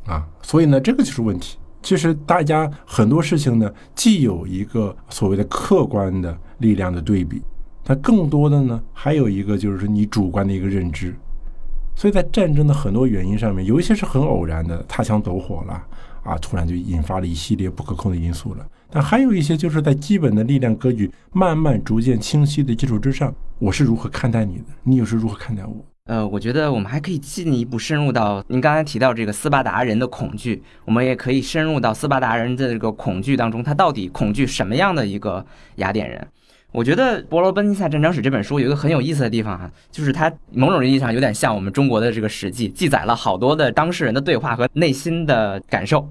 啊，所以呢，这个就是问题。其实大家很多事情呢，既有一个所谓的客观的力量的对比，它更多的呢，还有一个就是你主观的一个认知。所以在战争的很多原因上面，有一些是很偶然的，擦枪走火了啊，突然就引发了一系列不可控的因素了。但还有一些就是在基本的力量格局慢慢逐渐清晰的基础之上，我是如何看待你的，你又是如何看待我？呃，我觉得我们还可以进一步深入到您刚才提到这个斯巴达人的恐惧，我们也可以深入到斯巴达人的这个恐惧当中，他到底恐惧什么样的一个雅典人？我觉得《伯罗奔尼撒战争史》这本书有一个很有意思的地方哈，就是它某种意义上有点像我们中国的这个《史记》，记载了好多的当事人的对话和内心的感受。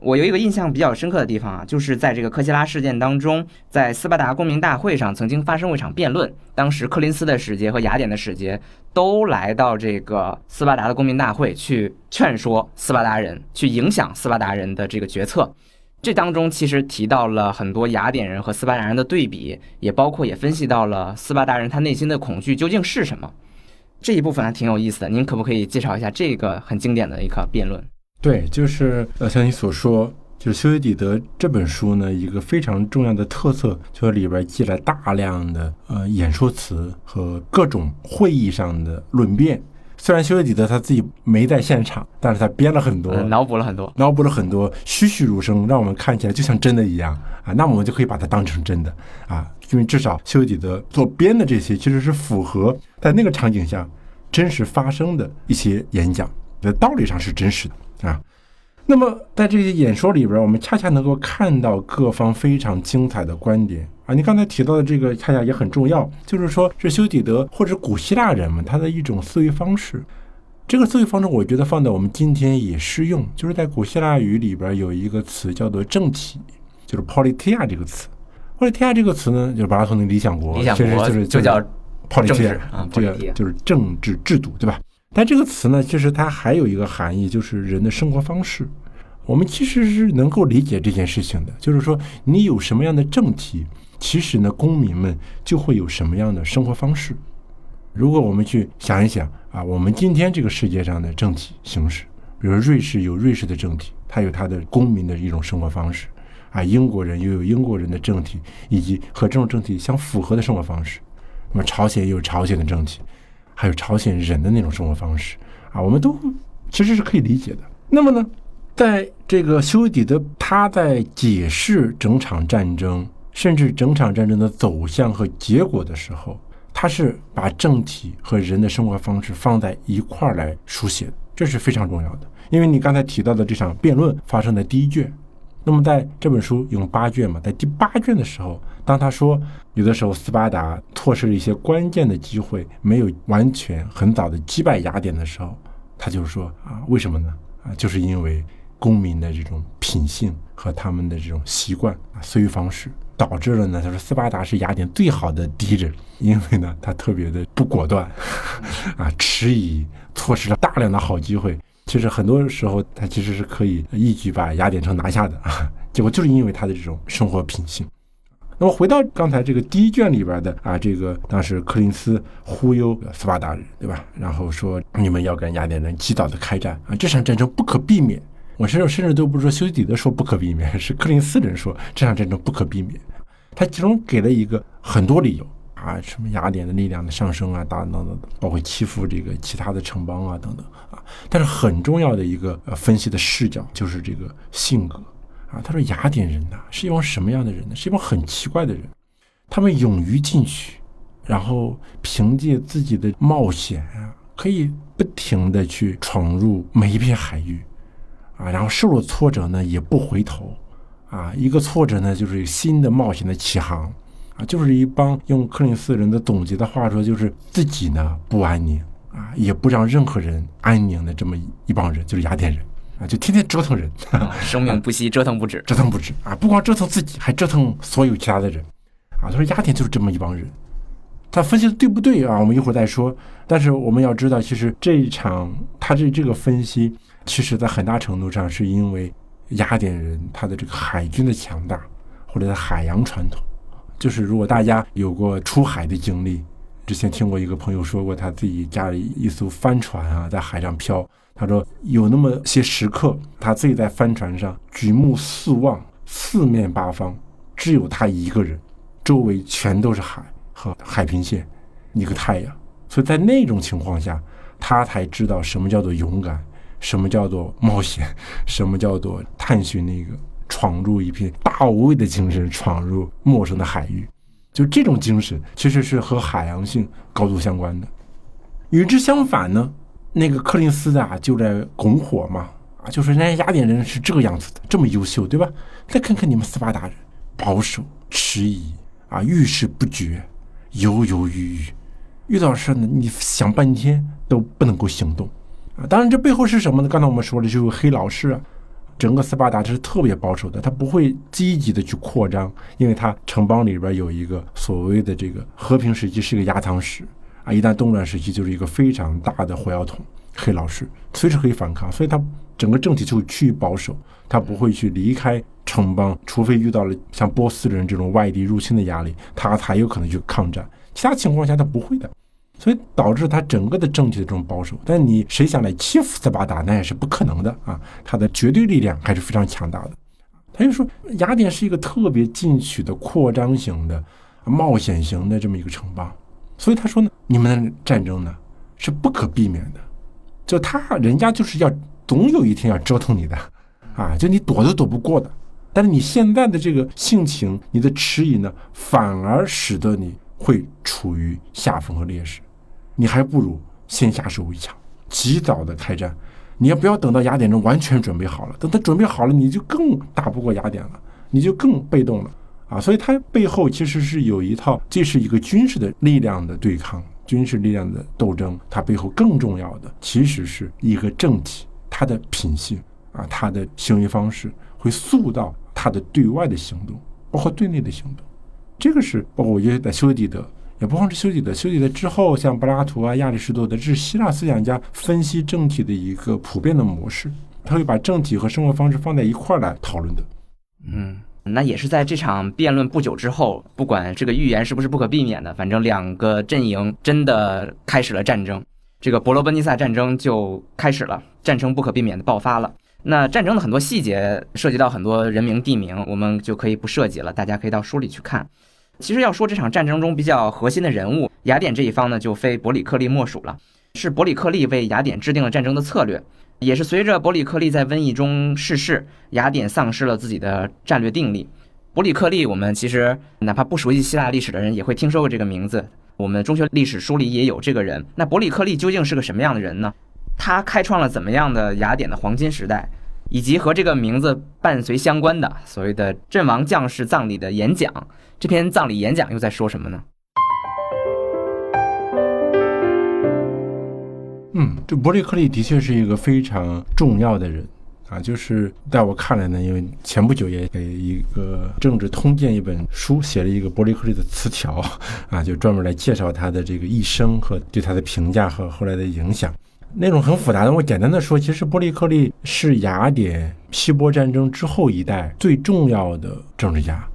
我有一个印象比较深刻的地方啊，就是在这个科西拉事件当中，在斯巴达公民大会上曾经发生过一场辩论，当时克林斯的使节和雅典的使节都来到这个斯巴达的公民大会去劝说斯巴达人，去影响斯巴达人的这个决策。这当中其实提到了很多雅典人和斯巴达人的对比，也包括也分析到了斯巴达人他内心的恐惧究竟是什么。这一部分还挺有意思的，您可不可以介绍一下这个很经典的一个辩论？对，就是呃，像你所说，就是《修昔底德》这本书呢，一个非常重要的特色，就是里边记了大量的呃演说词和各种会议上的论辩。虽然修昔底德他自己没在现场，但是他编了很多，脑补了很多，脑补了很多栩栩如生，让我们看起来就像真的一样啊。那我们就可以把它当成真的啊，因为至少修昔底德所编的这些其实是符合在那个场景下真实发生的一些演讲，在道理上是真实的啊。那么在这些演说里边，我们恰恰能够看到各方非常精彩的观点啊！你刚才提到的这个恰恰也很重要，就是说是修底德或者古希腊人们他的一种思维方式。这个思维方式，我觉得放在我们今天也适用。就是在古希腊语里边有一个词叫做政体，就是 politia 这个词。politia 这个词呢，就是柏拉图的《理想国》，理想国就是就叫 politia 啊，这个就是政治制度，对吧？但这个词呢，其实它还有一个含义，就是人的生活方式。我们其实是能够理解这件事情的，就是说，你有什么样的政体，其实呢，公民们就会有什么样的生活方式。如果我们去想一想啊，我们今天这个世界上的政体形式，比如瑞士有瑞士的政体，它有它的公民的一种生活方式啊；英国人又有英国人的政体，以及和这种政体相符合的生活方式。那么朝鲜也有朝鲜的政体。还有朝鲜人的那种生活方式啊，我们都其实是可以理解的。那么呢，在这个修底的他在解释整场战争，甚至整场战争的走向和结果的时候，他是把政体和人的生活方式放在一块儿来书写的，这是非常重要的。因为你刚才提到的这场辩论发生在第一卷。那么在这本书用八卷嘛，在第八卷的时候，当他说有的时候斯巴达错失了一些关键的机会，没有完全很早的击败雅典的时候，他就是说啊，为什么呢？啊，就是因为公民的这种品性和他们的这种习惯啊思维方式，导致了呢。他说斯巴达是雅典最好的敌人，因为呢他特别的不果断，[laughs] 啊迟疑，错失了大量的好机会。其实很多时候，他其实是可以一举把雅典城拿下的啊！结果就是因为他的这种生活品性。那么回到刚才这个第一卷里边的啊，这个当时柯林斯忽悠斯巴达人，对吧？然后说你们要跟雅典人及早的开战啊，这场战争不可避免。我甚至甚至都不是说修昔底德说不可避免，是柯林斯人说这场战争不可避免。他其中给了一个很多理由啊，什么雅典的力量的上升啊，等等等等，包括欺负这个其他的城邦啊，等等啊。但是很重要的一个分析的视角就是这个性格啊。他说雅典人呐是一帮什么样的人呢？是一帮很奇怪的人，他们勇于进取，然后凭借自己的冒险啊，可以不停的去闯入每一片海域啊，然后受了挫折呢也不回头啊，一个挫折呢就是新的冒险的起航啊，就是一帮用克林斯人的总结的话说，就是自己呢不安宁。啊，也不让任何人安宁的这么一帮人，就是雅典人啊，就天天折腾人，生命不息，折腾不止，[laughs] 折腾不止啊！不光折腾自己，还折腾所有其他的人啊！他说雅典就是这么一帮人，他分析的对不对啊？我们一会儿再说。但是我们要知道，其实这一场他这这个分析，其实在很大程度上是因为雅典人他的这个海军的强大，或者在海洋传统，就是如果大家有过出海的经历。之前听过一个朋友说过，他自己家里一艘帆船啊，在海上漂。他说有那么些时刻，他自己在帆船上举目四望，四面八方只有他一个人，周围全都是海和海平线，一个太阳。所以在那种情况下，他才知道什么叫做勇敢，什么叫做冒险，什么叫做探寻那个闯入一片大无畏的精神，闯入陌生的海域。就这种精神，其实是和海洋性高度相关的。与之相反呢，那个柯林斯啊，就在拱火嘛，啊，就说人家雅典人是这个样子的，这么优秀，对吧？再看看你们斯巴达人，保守、迟疑啊，遇事不决，犹犹豫豫，遇到事呢，你想半天都不能够行动啊。当然，这背后是什么呢？刚才我们说的就是黑老师啊。整个斯巴达这是特别保守的，他不会积极的去扩张，因为他城邦里边有一个所谓的这个和平时期是个压舱石啊，一旦动乱时期就是一个非常大的火药桶，黑老师随时可以反抗，所以他整个政体就趋于保守，他不会去离开城邦，除非遇到了像波斯人这种外敌入侵的压力，他才有可能去抗战，其他情况下他不会的。所以导致他整个的政体的这种保守，但你谁想来欺负斯巴达，那也是不可能的啊！他的绝对力量还是非常强大的。他就说雅典是一个特别进取的扩张型的、冒险型的这么一个城邦，所以他说呢，你们的战争呢是不可避免的，就他人家就是要总有一天要折腾你的，啊，就你躲都躲不过的。但是你现在的这个性情，你的迟疑呢，反而使得你会处于下风和劣势，你还不如先下手为强，及早的开战。你也不要等到雅典人完全准备好了，等他准备好了，你就更打不过雅典了，你就更被动了啊！所以它背后其实是有一套，这是一个军事的力量的对抗，军事力量的斗争。它背后更重要的其实是一个政体，它的品性啊，它的行为方式会塑造它的对外的行动，包括对内的行动。这个是包括我觉得在修底德。也不光是修底的，修底的之后，像柏拉图啊、亚里士多德，这是希腊思想家分析政体的一个普遍的模式。他会把政体和生活方式放在一块儿来讨论的。嗯，那也是在这场辩论不久之后，不管这个预言是不是不可避免的，反正两个阵营真的开始了战争。这个伯罗奔尼撒战争就开始了，战争不可避免的爆发了。那战争的很多细节涉及到很多人名地名，我们就可以不涉及了，大家可以到书里去看。其实要说这场战争中比较核心的人物，雅典这一方呢，就非伯里克利莫属了。是伯里克利为雅典制定了战争的策略，也是随着伯里克利在瘟疫中逝世，雅典丧失了自己的战略定力。伯里克利，我们其实哪怕不熟悉希腊历史的人也会听说过这个名字，我们中学历史书里也有这个人。那伯里克利究竟是个什么样的人呢？他开创了怎么样的雅典的黄金时代？以及和这个名字伴随相关的所谓的阵亡将士葬礼的演讲，这篇葬礼演讲又在说什么呢？嗯，这伯利克利的确是一个非常重要的人啊，就是在我看来呢，因为前不久也给一个政治通鉴一本书写了一个伯利克利的词条啊，就专门来介绍他的这个一生和对他的评价和后来的影响。那种很复杂的，我简单的说，其实伯利克利是雅典希波战争之后一代最重要的政治家，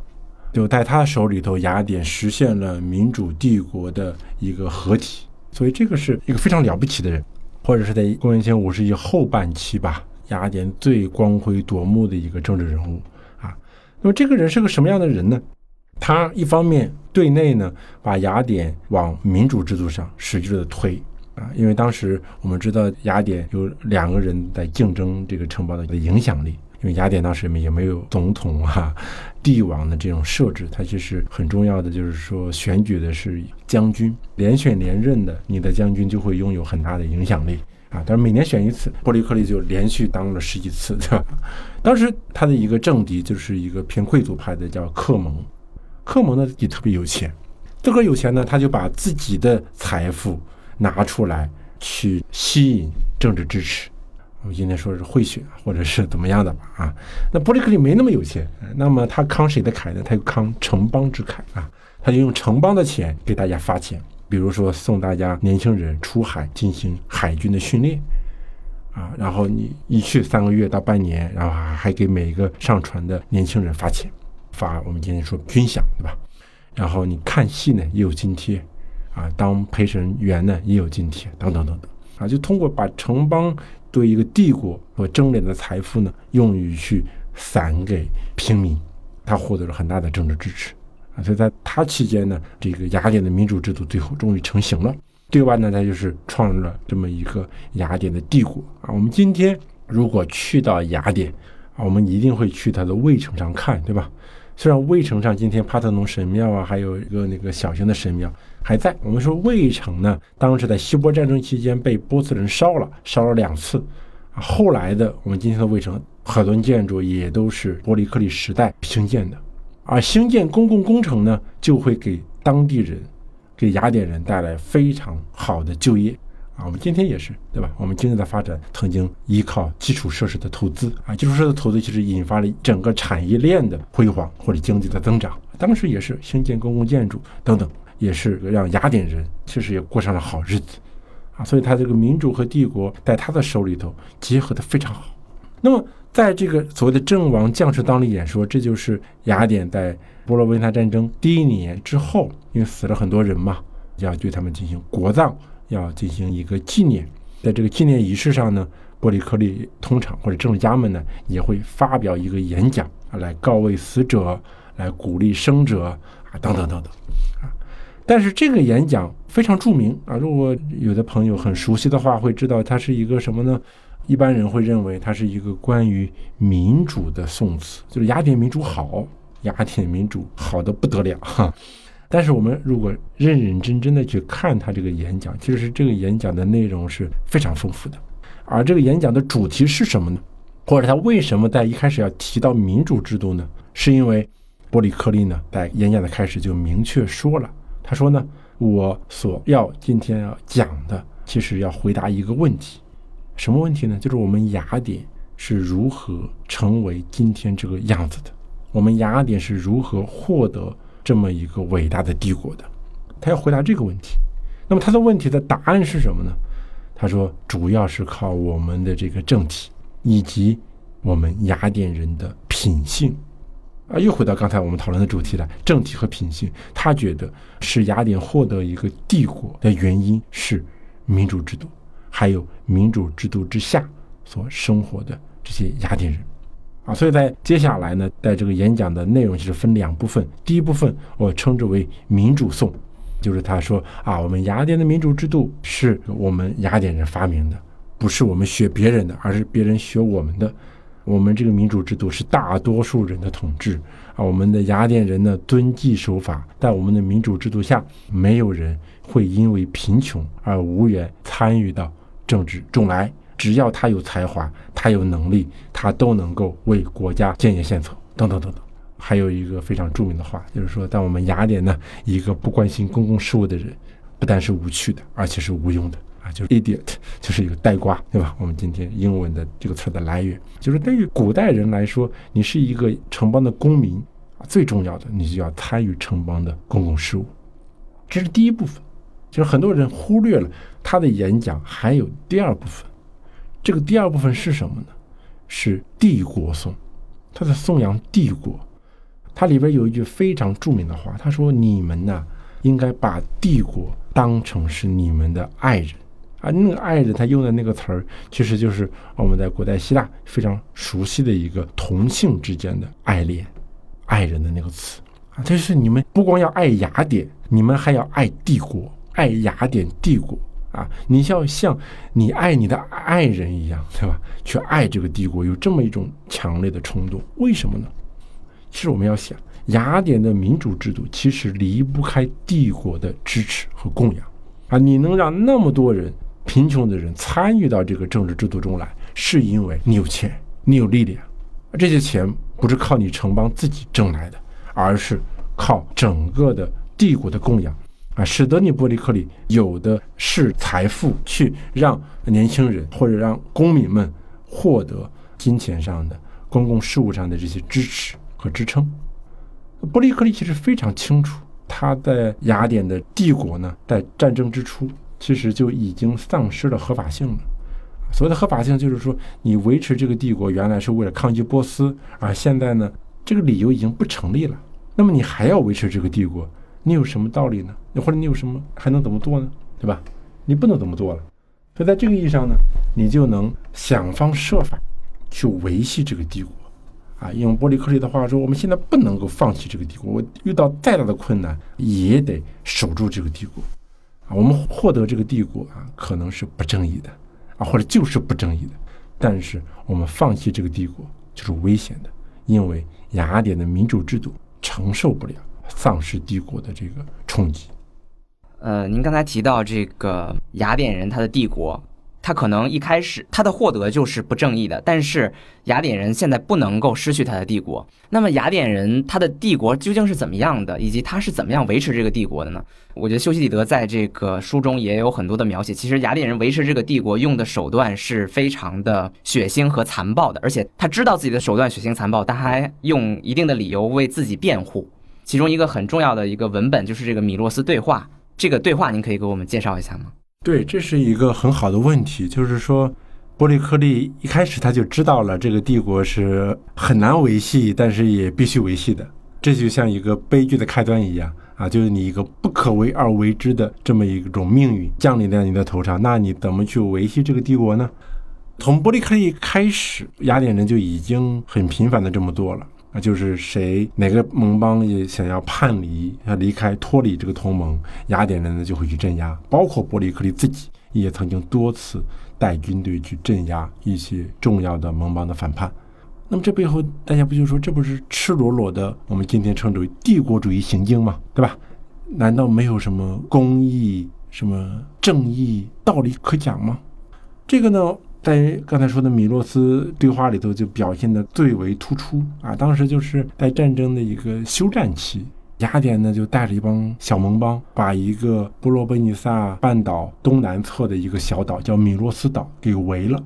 就在他手里头，雅典实现了民主帝国的一个合体，所以这个是一个非常了不起的人，或者是在公元前五世纪后半期吧，雅典最光辉夺目的一个政治人物啊。那么这个人是个什么样的人呢？他一方面对内呢，把雅典往民主制度上使劲的推。啊，因为当时我们知道雅典有两个人在竞争这个城堡的影响力，因为雅典当时也没有总统啊、帝王的这种设置，它其实很重要的就是说选举的是将军，连选连任的，你的将军就会拥有很大的影响力啊。但是每年选一次，波利克利就连续当了十几次，[laughs] 对吧？当时他的一个政敌就是一个偏贵族派的叫克蒙，克蒙呢也特别有钱，这个有钱呢，他就把自己的财富。拿出来去吸引政治支持，我们今天说是贿选或者是怎么样的吧啊？那伯利克利没那么有钱，那么他慷谁的慨呢？他慷城邦之慨啊！他就用城邦的钱给大家发钱，比如说送大家年轻人出海进行海军的训练啊，然后你一去三个月到半年，然后还给每一个上船的年轻人发钱，发我们今天说军饷对吧？然后你看戏呢也有津贴。啊，当陪审员呢也有津贴，等等等等，啊，就通过把城邦对一个帝国所争敛的财富呢，用于去散给平民，他获得了很大的政治支持，啊，所以在他期间呢，这个雅典的民主制度最后终于成型了。对外呢，他就是创立了这么一个雅典的帝国啊。我们今天如果去到雅典啊，我们一定会去它的卫城上看，对吧？虽然卫城上今天帕特农神庙啊，还有一个那个小型的神庙。还在。我们说卫城呢，当时在希波战争期间被波斯人烧了，烧了两次。后来的我们今天的卫城，很多建筑也都是伯利克利时代兴建的。而兴建公共工程呢，就会给当地人、给雅典人带来非常好的就业。啊，我们今天也是，对吧？我们经济的发展曾经依靠基础设施的投资啊，基础设施的投资其实引发了整个产业链的辉煌或者经济的增长。当时也是兴建公共建筑等等。也是让雅典人其实也过上了好日子，啊，所以他这个民主和帝国在他的手里头结合的非常好。那么，在这个所谓的阵亡将士当里演说，这就是雅典在波罗奔尼撒战争第一年之后，因为死了很多人嘛，要对他们进行国葬，要进行一个纪念。在这个纪念仪式上呢，伯利克利通常或者政治家们呢也会发表一个演讲啊来告慰死者，来鼓励生者啊，等等等等啊。但是这个演讲非常著名啊，如果有的朋友很熟悉的话，会知道它是一个什么呢？一般人会认为它是一个关于民主的颂词，就是雅典民主好，雅典民主好的不得了哈。但是我们如果认认真真的去看他这个演讲，其实这个演讲的内容是非常丰富的。而这个演讲的主题是什么呢？或者他为什么在一开始要提到民主制度呢？是因为波利克利呢在演讲的开始就明确说了，他说呢，我所要今天要讲的，其实要回答一个问题。什么问题呢？就是我们雅典是如何成为今天这个样子的？我们雅典是如何获得这么一个伟大的帝国的？他要回答这个问题。那么他的问题的答案是什么呢？他说，主要是靠我们的这个政体以及我们雅典人的品性。啊，又回到刚才我们讨论的主题了，政体和品性。他觉得是雅典获得一个帝国的原因是民主制度。还有民主制度之下所生活的这些雅典人，啊，所以在接下来呢，在这个演讲的内容就是分两部分。第一部分我称之为民主颂，就是他说啊，我们雅典的民主制度是我们雅典人发明的，不是我们学别人的，而是别人学我们的。我们这个民主制度是大多数人的统治啊，我们的雅典人呢遵纪守法，在我们的民主制度下，没有人会因为贫穷而无缘参与到。政治中来，只要他有才华，他有能力，他都能够为国家建言献策，等等等等。还有一个非常著名的话，就是说，在我们雅典呢，一个不关心公共事务的人，不但是无趣的，而且是无用的啊，就是 idiot，就是一个呆瓜，对吧？我们今天英文的这个词的来源，就是对于古代人来说，你是一个城邦的公民啊，最重要的，你就要参与城邦的公共事务，这是第一部分。就是很多人忽略了他的演讲还有第二部分，这个第二部分是什么呢？是帝国颂，他在颂扬帝国。它里边有一句非常著名的话，他说：“你们呐，应该把帝国当成是你们的爱人啊。”那个爱人，他用的那个词儿，其实就是我们在古代希腊非常熟悉的一个同性之间的爱恋、爱人的那个词啊。就是你们不光要爱雅典，你们还要爱帝国。爱雅典帝国啊！你要像你爱你的爱人一样，对吧？去爱这个帝国，有这么一种强烈的冲动，为什么呢？其实我们要想，雅典的民主制度其实离不开帝国的支持和供养啊！你能让那么多人贫穷的人参与到这个政治制度中来，是因为你有钱，你有力量。这些钱不是靠你城邦自己挣来的，而是靠整个的帝国的供养。啊，使得你伯利克里有的是财富，去让年轻人或者让公民们获得金钱上的、公共事务上的这些支持和支撑。伯利克利其实非常清楚，他在雅典的帝国呢，在战争之初其实就已经丧失了合法性了。所谓的合法性，就是说你维持这个帝国原来是为了抗击波斯，而现在呢，这个理由已经不成立了。那么你还要维持这个帝国？你有什么道理呢？你或者你有什么还能怎么做呢？对吧？你不能怎么做了。所以在这个意义上呢，你就能想方设法去维系这个帝国。啊，用波利克利的话说，我们现在不能够放弃这个帝国。我遇到再大的困难，也得守住这个帝国。啊，我们获得这个帝国啊，可能是不正义的，啊，或者就是不正义的。但是我们放弃这个帝国就是危险的，因为雅典的民主制度承受不了。丧失帝国的这个冲击。呃，您刚才提到这个雅典人，他的帝国，他可能一开始他的获得就是不正义的，但是雅典人现在不能够失去他的帝国。那么雅典人他的帝国究竟是怎么样的，以及他是怎么样维持这个帝国的呢？我觉得修昔底德在这个书中也有很多的描写。其实雅典人维持这个帝国用的手段是非常的血腥和残暴的，而且他知道自己的手段血腥残暴，他还用一定的理由为自己辩护。其中一个很重要的一个文本就是这个米洛斯对话，这个对话您可以给我们介绍一下吗？对，这是一个很好的问题，就是说，波利克利一开始他就知道了这个帝国是很难维系，但是也必须维系的，这就像一个悲剧的开端一样啊，就是你一个不可为而为之的这么一种命运降临在你的头上，那你怎么去维系这个帝国呢？从波利克利开始，雅典人就已经很频繁的这么做了。啊，就是谁哪个盟邦也想要叛离、要离开、脱离这个同盟，雅典人呢就会去镇压，包括伯里克利自己也曾经多次带军队去镇压一些重要的盟邦的反叛。那么这背后，大家不就说这不是赤裸裸的我们今天称之为帝国主义行径吗？对吧？难道没有什么公义、什么正义、道理可讲吗？这个呢，在刚才说的米洛斯对话里头就表现的最为突出啊。当时就是在战争的一个休战期，雅典呢就带着一帮小盟邦，把一个布罗奔尼撒半岛东南侧的一个小岛叫米洛斯岛给围了。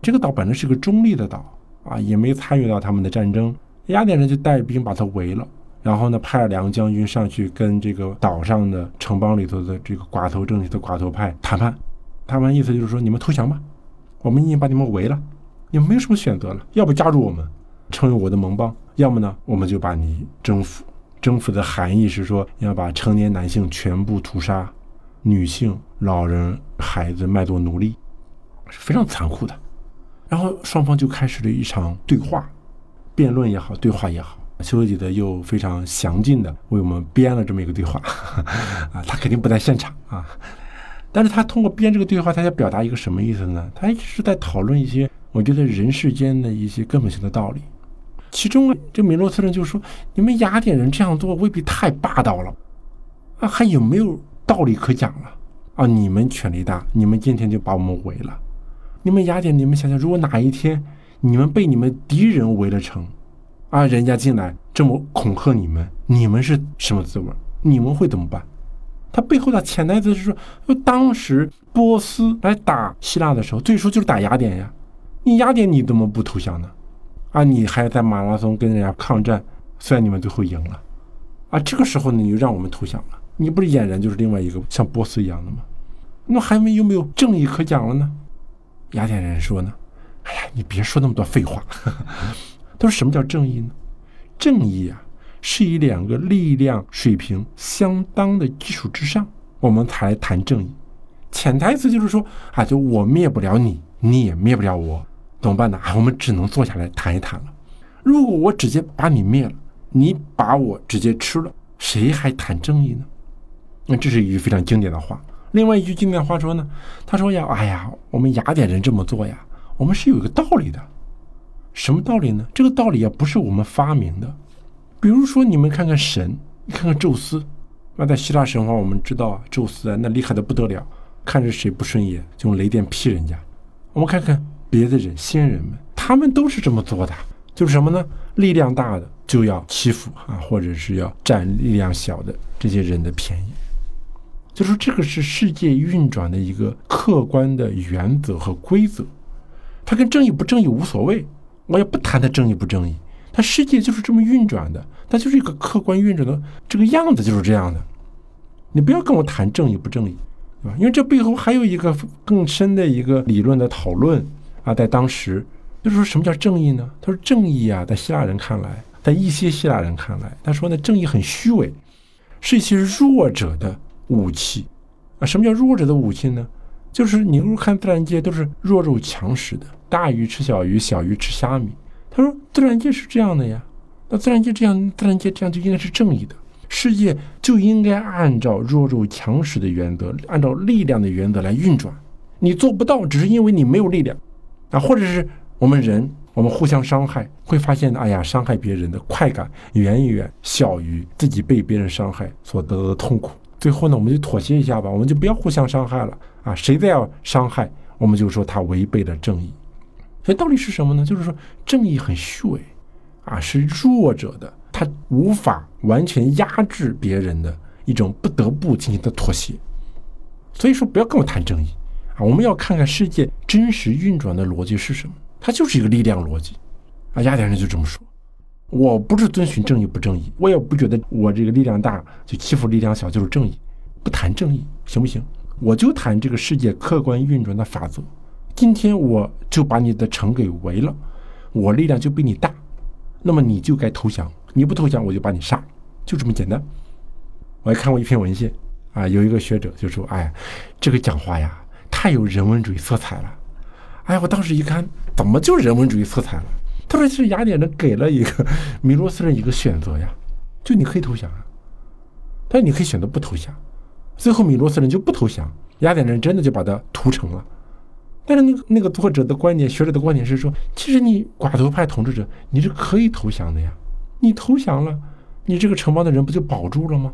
这个岛本来是个中立的岛啊，也没参与到他们的战争。雅典人就带兵把它围了。然后呢，派了两个将军上去跟这个岛上的城邦里头的这个寡头政体的寡头派谈判。谈判意思就是说，你们投降吧，我们已经把你们围了，你们没有什么选择了，要不加入我们，成为我的盟邦；要么呢，我们就把你征服。征服的含义是说，要把成年男性全部屠杀，女性、老人、孩子卖做奴隶，是非常残酷的。然后双方就开始了一场对话，辩论也好，对话也好。丘吉德又非常详尽的为我们编了这么一个对话，[laughs] 啊，他肯定不在现场啊，但是他通过编这个对话，他要表达一个什么意思呢？他是在讨论一些我觉得人世间的一些根本性的道理。其中，这米洛斯人就说：“你们雅典人这样做未必太霸道了啊，还有没有道理可讲了啊？你们权力大，你们今天就把我们围了。你们雅典，你们想想，如果哪一天你们被你们敌人围了城。”啊，人家进来这么恐吓你们，你们是什么滋味？你们会怎么办？他背后的潜台词是说，当时波斯来打希腊的时候，最初就是打雅典呀。你雅典你怎么不投降呢？啊，你还在马拉松跟人家抗战，虽然你们最后赢了，啊，这个时候呢，你就让我们投降了，你不是俨然就是另外一个像波斯一样的吗？那还没有没有正义可讲了呢？雅典人说呢，哎呀，你别说那么多废话。他说：“什么叫正义呢？正义啊，是以两个力量水平相当的基础之上，我们才谈正义。潜台词就是说啊，就我灭不了你，你也灭不了我，怎么办呢？啊，我们只能坐下来谈一谈了。如果我直接把你灭了，你把我直接吃了，谁还谈正义呢？那这是一句非常经典的话。另外一句经典话说呢，他说呀，哎呀，我们雅典人这么做呀，我们是有一个道理的。”什么道理呢？这个道理啊，不是我们发明的。比如说，你们看看神，你看看宙斯。那在希腊神话，我们知道啊，宙斯啊，那厉害的不得了，看着谁不顺眼就用雷电劈人家。我们看看别的人，仙人们，他们都是这么做的，就是什么呢？力量大的就要欺负啊，或者是要占力量小的这些人的便宜。就说这个是世界运转的一个客观的原则和规则，它跟正义不正义无所谓。我也不谈它正义不正义，世界就是这么运转的，它就是一个客观运转的这个样子就是这样的。你不要跟我谈正义不正义，对吧？因为这背后还有一个更深的一个理论的讨论啊，在当时就是说什么叫正义呢？他说正义啊，在希腊人看来，在一些希腊人看来，他说呢，正义很虚伪，是一些弱者的武器啊。什么叫弱者的武器呢？就是你如果看自然界都是弱肉强食的。大鱼吃小鱼，小鱼吃虾米。他说：“自然界是这样的呀，那自然界这样，自然界这样就应该是正义的。世界就应该按照弱肉强食的原则，按照力量的原则来运转。你做不到，只是因为你没有力量啊，或者是我们人，我们互相伤害，会发现，哎呀，伤害别人的快感远远小于自己被别人伤害所得到的痛苦。最后呢，我们就妥协一下吧，我们就不要互相伤害了啊！谁再要伤害，我们就说他违背了正义。”所以道理是什么呢？就是说正义很虚伪，啊，是弱者的，他无法完全压制别人的一种不得不进行的妥协。所以说不要跟我谈正义啊！我们要看看世界真实运转的逻辑是什么，它就是一个力量逻辑。啊，雅典人就这么说。我不是遵循正义不正义，我也不觉得我这个力量大就欺负力量小就是正义，不谈正义行不行？我就谈这个世界客观运转的法则。今天我就把你的城给围了，我力量就比你大，那么你就该投降。你不投降，我就把你杀，就这么简单。我还看过一篇文献啊，有一个学者就说：“哎，这个讲话呀，太有人文主义色彩了。”哎，我当时一看，怎么就人文主义色彩了？他说是雅典人给了一个米罗斯人一个选择呀，就你可以投降啊，但你可以选择不投降。最后米罗斯人就不投降，雅典人真的就把他屠城了。但是那个那个作者的观点，学者的观点是说，其实你寡头派统治者你是可以投降的呀，你投降了，你这个城邦的人不就保住了吗？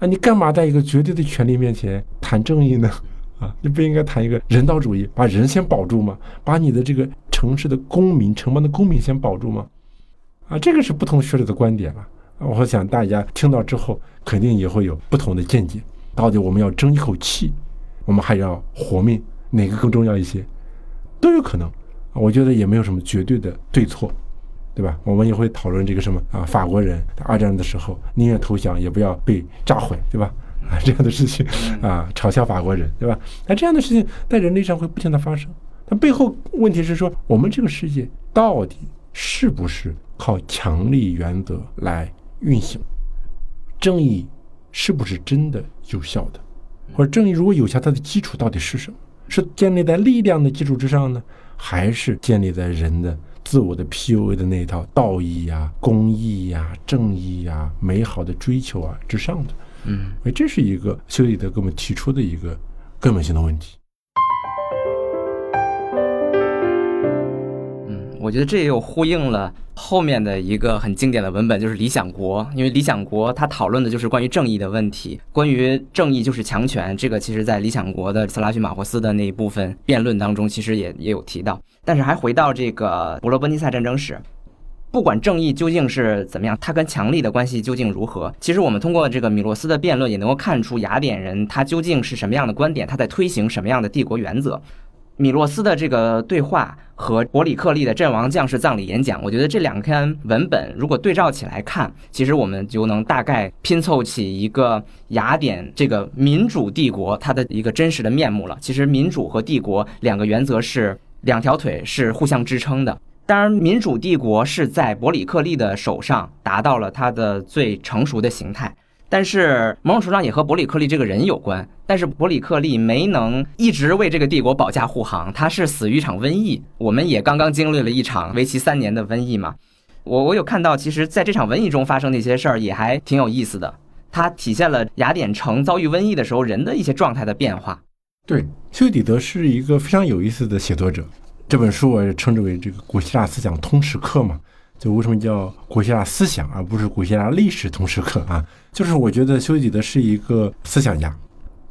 啊，你干嘛在一个绝对的权利面前谈正义呢？[laughs] 啊，你不应该谈一个人道主义，把人先保住吗？把你的这个城市的公民、城邦的公民先保住吗？啊，这个是不同学者的观点了。我想大家听到之后，肯定也会有不同的见解。到底我们要争一口气，我们还要活命，哪个更重要一些？都有可能。我觉得也没有什么绝对的对错，对吧？我们也会讨论这个什么啊？法国人二战的时候宁愿投降也不要被炸毁，对吧？啊，这样的事情啊，嘲笑法国人，对吧？那这样的事情在人类上会不停的发生。它背后问题是说，我们这个世界到底是不是靠强力原则来运行？正义是不是真的有效的？或者正义如果有效，它的基础到底是什么？是建立在力量的基础之上呢，还是建立在人的自我的 PUA 的那一套道义呀、公义呀、正义呀、美好的追求啊之上的？嗯，哎，这是一个修理德给我们提出的一个根本性的问题。我觉得这又呼应了后面的一个很经典的文本，就是《理想国》。因为《理想国》它讨论的就是关于正义的问题，关于正义就是强权。这个其实在《理想国》的斯拉许马霍斯的那一部分辩论当中，其实也也有提到。但是还回到这个伯罗奔尼撒战争史。不管正义究竟是怎么样，它跟强力的关系究竟如何？其实我们通过这个米洛斯的辩论，也能够看出雅典人他究竟是什么样的观点，他在推行什么样的帝国原则。米洛斯的这个对话和伯里克利的阵亡将士葬礼演讲，我觉得这两篇文本如果对照起来看，其实我们就能大概拼凑起一个雅典这个民主帝国它的一个真实的面目了。其实民主和帝国两个原则是两条腿，是互相支撑的。当然，民主帝国是在伯里克利的手上达到了它的最成熟的形态，但是某种程度上也和伯里克利这个人有关。但是伯里克利没能一直为这个帝国保驾护航，他是死于一场瘟疫。我们也刚刚经历了一场为期三年的瘟疫嘛。我我有看到，其实在这场瘟疫中发生的一些事儿也还挺有意思的，它体现了雅典城遭遇瘟疫的时候人的一些状态的变化。对，修底德是一个非常有意思的写作者。这本书我也称之为这个古希腊思想通识课嘛，就为什么叫古希腊思想而不是古希腊历史通识课啊？就是我觉得修昔底德是一个思想家。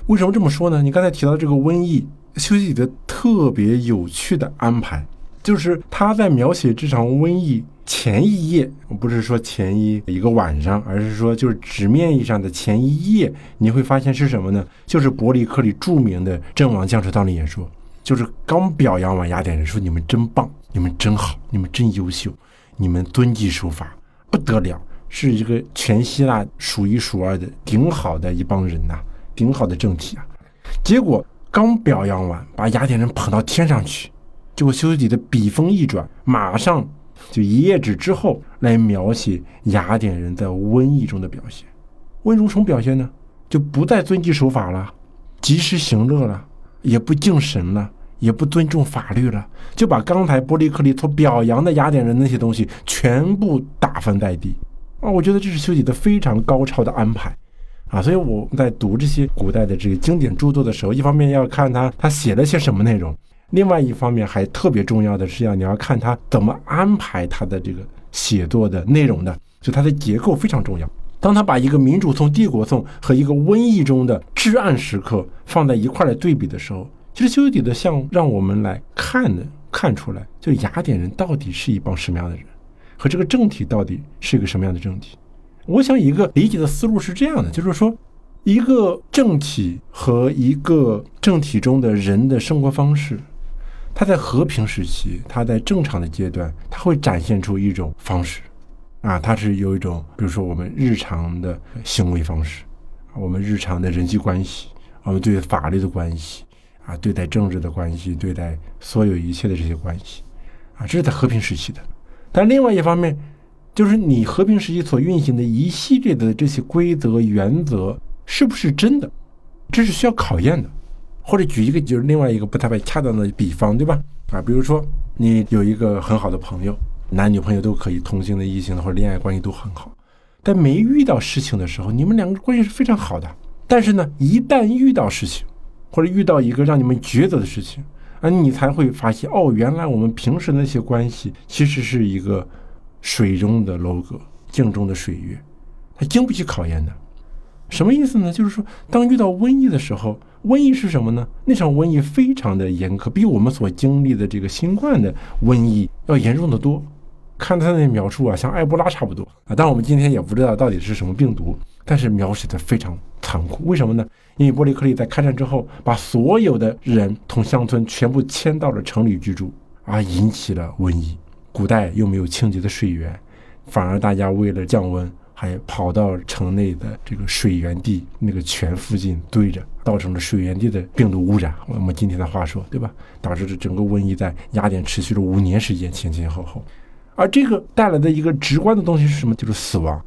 为什么这么说呢？你刚才提到这个瘟疫，修昔底德特别有趣的安排，就是他在描写这场瘟疫前一夜，不是说前一一个晚上，而是说就是纸面意义上的前一夜，你会发现是什么呢？就是伯里克里著名的阵亡将士悼念演说。就是刚表扬完雅典人，说你们真棒，你们真好，你们真优秀，你们遵纪守法不得了，是一个全希腊数一数二的顶好的一帮人呐，顶好的政体啊。结果刚表扬完，把雅典人捧到天上去，结果修昔底的笔锋一转，马上就一页纸之后来描写雅典人在瘟疫中的表现。瘟如什么表现呢？就不再遵纪守法了，及时行乐了，也不敬神了。也不尊重法律了，就把刚才波利克利所表扬的雅典人那些东西全部打翻在地啊！我觉得这是修己的非常高超的安排啊！所以我在读这些古代的这个经典著作的时候，一方面要看他他写了些什么内容，另外一方面还特别重要的是要你要看他怎么安排他的这个写作的内容的，就它的结构非常重要。当他把一个民主颂、帝国颂和一个瘟疫中的至暗时刻放在一块来对比的时候。其实修底德像让我们来看的，看出来，就雅典人到底是一帮什么样的人，和这个政体到底是一个什么样的政体。我想一个理解的思路是这样的，就是说，一个政体和一个政体中的人的生活方式，它在和平时期，它在正常的阶段，它会展现出一种方式，啊，它是有一种，比如说我们日常的行为方式，我们日常的人际关系，我们对法律的关系。啊，对待政治的关系，对待所有一切的这些关系，啊，这是在和平时期的。但另外一方面，就是你和平时期所运行的一系列的这些规则原则是不是真的，这是需要考验的。或者举一个就是另外一个不太恰当的比方，对吧？啊，比如说你有一个很好的朋友，男女朋友都可以，同性的、异性的或者恋爱关系都很好。但没遇到事情的时候，你们两个关系是非常好的。但是呢，一旦遇到事情，或者遇到一个让你们抉择的事情，啊，你才会发现，哦，原来我们平时那些关系其实是一个水中的楼阁，镜中的水月，它经不起考验的。什么意思呢？就是说，当遇到瘟疫的时候，瘟疫是什么呢？那场瘟疫非常的严苛，比我们所经历的这个新冠的瘟疫要严重的多。看他那描述啊，像埃博拉差不多啊。但我们今天也不知道到底是什么病毒，但是描写的非常残酷。为什么呢？因为波利克利在开战之后，把所有的人从乡村全部迁到了城里居住，而，引起了瘟疫。古代又没有清洁的水源，反而大家为了降温，还跑到城内的这个水源地那个泉附近堆着，造成了水源地的病毒污染。我们今天的话说，对吧？导致这整个瘟疫在雅典持续了五年时间，前前后后。而这个带来的一个直观的东西是什么？就是死亡，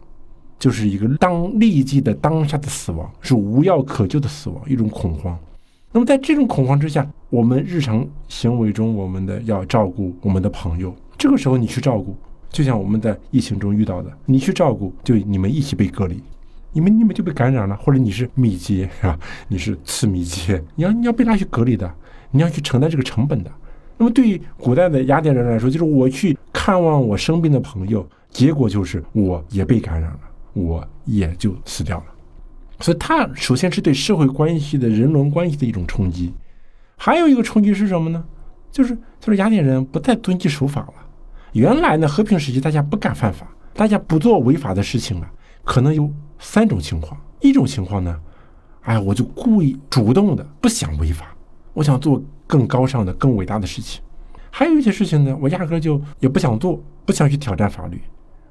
就是一个当立即的当下的死亡，是无药可救的死亡，一种恐慌。那么在这种恐慌之下，我们日常行为中，我们的要照顾我们的朋友，这个时候你去照顾，就像我们在疫情中遇到的，你去照顾，就你们一起被隔离，你们你们就被感染了，或者你是密接是吧？你是次密接，你要你要被拉去隔离的，你要去承担这个成本的。那么，对于古代的雅典人来说，就是我去看望我生病的朋友，结果就是我也被感染了，我也就死掉了。所以，它首先是对社会关系的人伦关系的一种冲击。还有一个冲击是什么呢？就是就是雅典人不再遵纪守法了。原来呢，和平时期大家不敢犯法，大家不做违法的事情了。可能有三种情况：一种情况呢，哎，我就故意主动的不想违法，我想做。更高尚的、更伟大的事情，还有一些事情呢，我压根就也不想做，不想去挑战法律。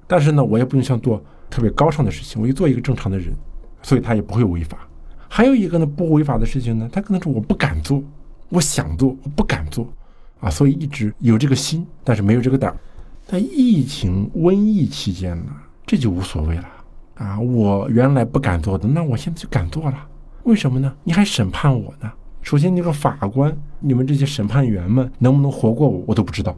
但是呢，我也不用想做特别高尚的事情，我就做一个正常的人，所以他也不会违法。还有一个呢，不违法的事情呢，他可能是我不敢做，我想做，我不敢做啊，所以一直有这个心，但是没有这个胆。在疫情瘟疫期间呢，这就无所谓了啊，我原来不敢做的，那我现在就敢做了。为什么呢？你还审判我呢？首先，那个法官，你们这些审判员们能不能活过我，我都不知道；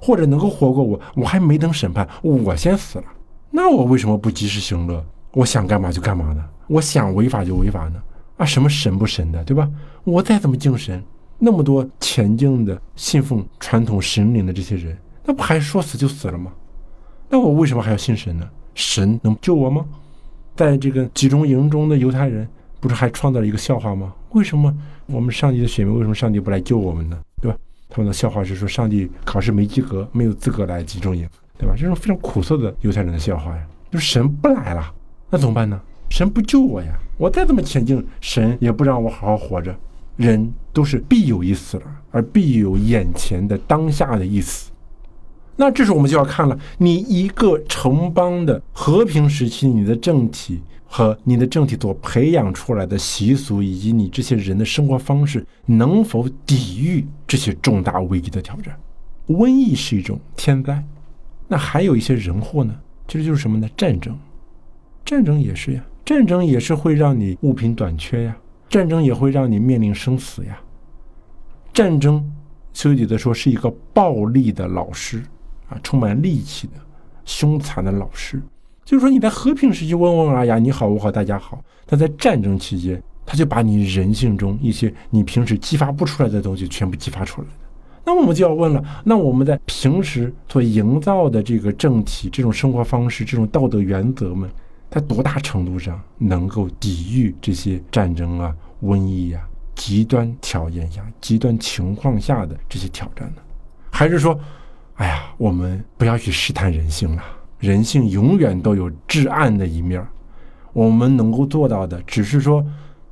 或者能够活过我，我还没等审判，我先死了。那我为什么不及时行乐？我想干嘛就干嘛呢？我想违法就违法呢？啊，什么神不神的，对吧？我再怎么敬神，那么多前进的信奉传统神灵的这些人，那不还说死就死了吗？那我为什么还要信神呢？神能救我吗？在这个集中营中的犹太人。不是还创造了一个笑话吗？为什么我们上帝的选民，为什么上帝不来救我们呢？对吧？他们的笑话是说，上帝考试没及格，没有资格来集中营，对吧？这种非常苦涩的犹太人的笑话呀，就是神不来了，那怎么办呢？神不救我呀，我再怎么前进，神也不让我好好活着。人都是必有一死了，而必有眼前的当下的一死。那这时候我们就要看了，你一个城邦的和平时期，你的政体。和你的政体所培养出来的习俗，以及你这些人的生活方式，能否抵御这些重大危机的挑战？瘟疫是一种天灾，那还有一些人祸呢？其实就是什么呢？战争，战争也是呀，战争也是会让你物品短缺呀，战争也会让你面临生死呀。战争，修底的说是一个暴力的老师啊，充满戾气的、凶残的老师。就是说，你在和平时期温文尔雅，你好我好大家好；但在战争期间，他就把你人性中一些你平时激发不出来的东西全部激发出来那我们就要问了：那我们在平时所营造的这个政体、这种生活方式、这种道德原则们，在多大程度上能够抵御这些战争啊、瘟疫呀、极端条件下、极端情况下的这些挑战呢？还是说，哎呀，我们不要去试探人性了？人性永远都有至暗的一面我们能够做到的，只是说，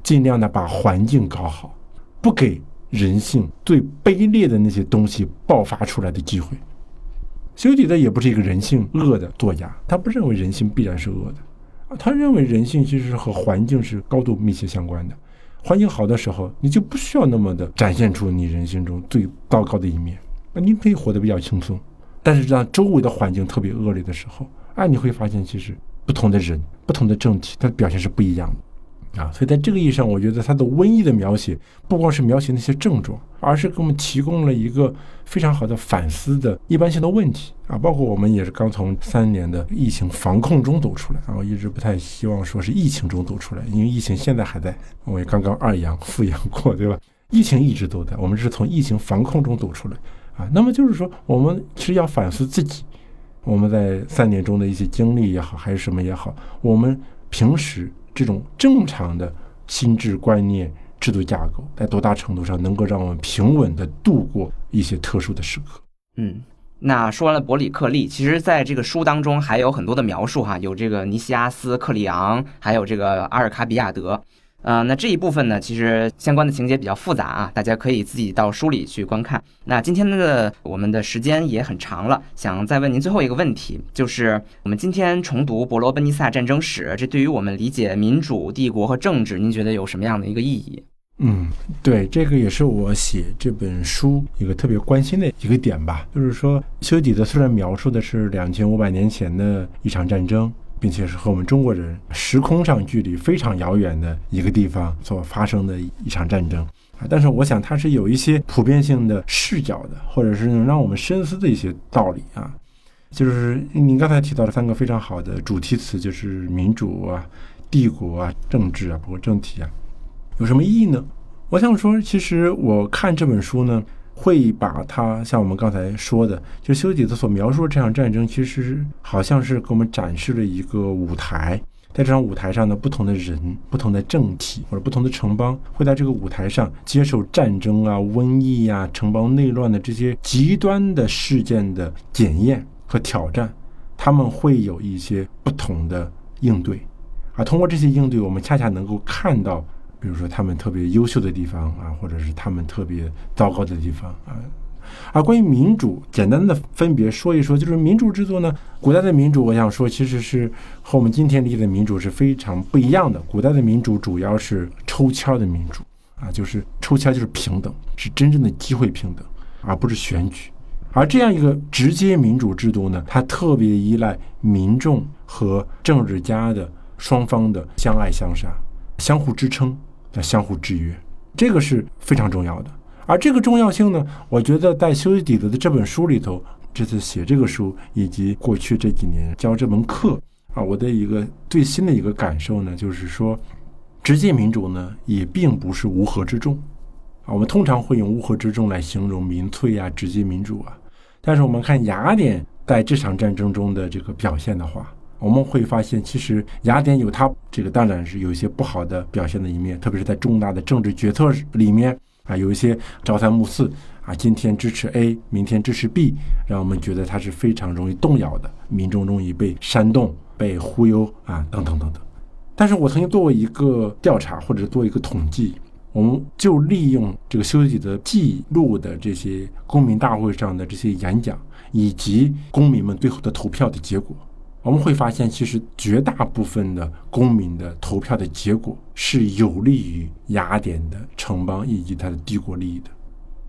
尽量的把环境搞好，不给人性最卑劣的那些东西爆发出来的机会。修底的也不是一个人性恶的作家，他不认为人性必然是恶的，他认为人性其实是和环境是高度密切相关的。环境好的时候，你就不需要那么的展现出你人性中最糟糕的一面，那你可以活得比较轻松。但是，当周围的环境特别恶劣的时候，哎，你会发现，其实不同的人、不同的政体，它的表现是不一样的。啊。所以在这个意义上，我觉得他的瘟疫的描写不光是描写那些症状，而是给我们提供了一个非常好的反思的一般性的问题啊。包括我们也是刚从三年的疫情防控中走出来啊，我一直不太希望说是疫情中走出来，因为疫情现在还在，我也刚刚二阳复阳过，对吧？疫情一直都在，我们是从疫情防控中走出来啊。那么就是说，我们是要反思自己，我们在三年中的一些经历也好，还是什么也好，我们平时这种正常的心智观念、制度架构，在多大程度上能够让我们平稳的度过一些特殊的时刻？嗯，那说完了伯里克利，其实在这个书当中还有很多的描述哈，有这个尼西阿斯、克里昂，还有这个阿尔卡比亚德。呃，那这一部分呢，其实相关的情节比较复杂啊，大家可以自己到书里去观看。那今天的我们的时间也很长了，想再问您最后一个问题，就是我们今天重读伯罗奔尼撒战争史，这对于我们理解民主帝国和政治，您觉得有什么样的一个意义？嗯，对，这个也是我写这本书一个特别关心的一个点吧，就是说修底德虽然描述的是两千五百年前的一场战争。并且是和我们中国人时空上距离非常遥远的一个地方所发生的一场战争啊，但是我想它是有一些普遍性的视角的，或者是能让我们深思的一些道理啊。就是您刚才提到的三个非常好的主题词，就是民主啊、帝国啊、政治啊，包括政体啊，有什么意义呢？我想说，其实我看这本书呢。会把它像我们刚才说的，就修吉子所描述的这场战争，其实好像是给我们展示了一个舞台。在这场舞台上呢，不同的人、不同的政体或者不同的城邦，会在这个舞台上接受战争啊、瘟疫啊、城邦内乱的这些极端的事件的检验和挑战。他们会有一些不同的应对，啊，通过这些应对，我们恰恰能够看到。比如说他们特别优秀的地方啊，或者是他们特别糟糕的地方啊。而关于民主，简单的分别说一说，就是民主制度呢，古代的民主，我想说其实是和我们今天理解的民主是非常不一样的。古代的民主主要是抽签的民主啊，就是抽签就是平等，是真正的机会平等，而不是选举。而这样一个直接民主制度呢，它特别依赖民众和政治家的双方的相爱相杀、相互支撑。要相互制约，这个是非常重要的。而这个重要性呢，我觉得在修昔底德的这本书里头，这次写这个书以及过去这几年教这门课啊，我的一个最新的一个感受呢，就是说，直接民主呢也并不是乌合之众啊。我们通常会用乌合之众来形容民粹啊、直接民主啊，但是我们看雅典在这场战争中的这个表现的话。我们会发现，其实雅典有它这个当然是有一些不好的表现的一面，特别是在重大的政治决策里面啊，有一些朝三暮四啊，今天支持 A，明天支持 B，让我们觉得它是非常容易动摇的，民众容易被煽动、被忽悠啊，等等等等。但是我曾经做过一个调查，或者做一个统计，我们就利用这个修昔的记录的这些公民大会上的这些演讲，以及公民们最后的投票的结果。我们会发现，其实绝大部分的公民的投票的结果是有利于雅典的城邦以及它的帝国利益的。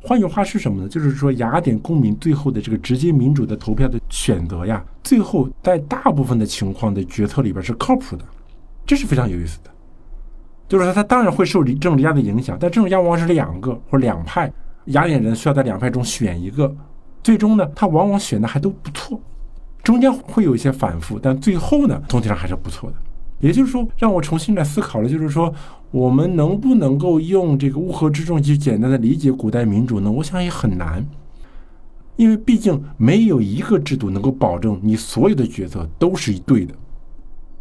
换句话是什么呢？就是说，雅典公民最后的这个直接民主的投票的选择呀，最后在大部分的情况的决策里边是靠谱的，这是非常有意思的。就是说，他当然会受政治家的影响，但政治家往往是两个或两派，雅典人需要在两派中选一个，最终呢，他往往选的还都不错。中间会有一些反复，但最后呢，总体上还是不错的。也就是说，让我重新来思考了，就是说，我们能不能够用这个乌合之众去简单的理解古代民主呢？我想也很难，因为毕竟没有一个制度能够保证你所有的决策都是一对的。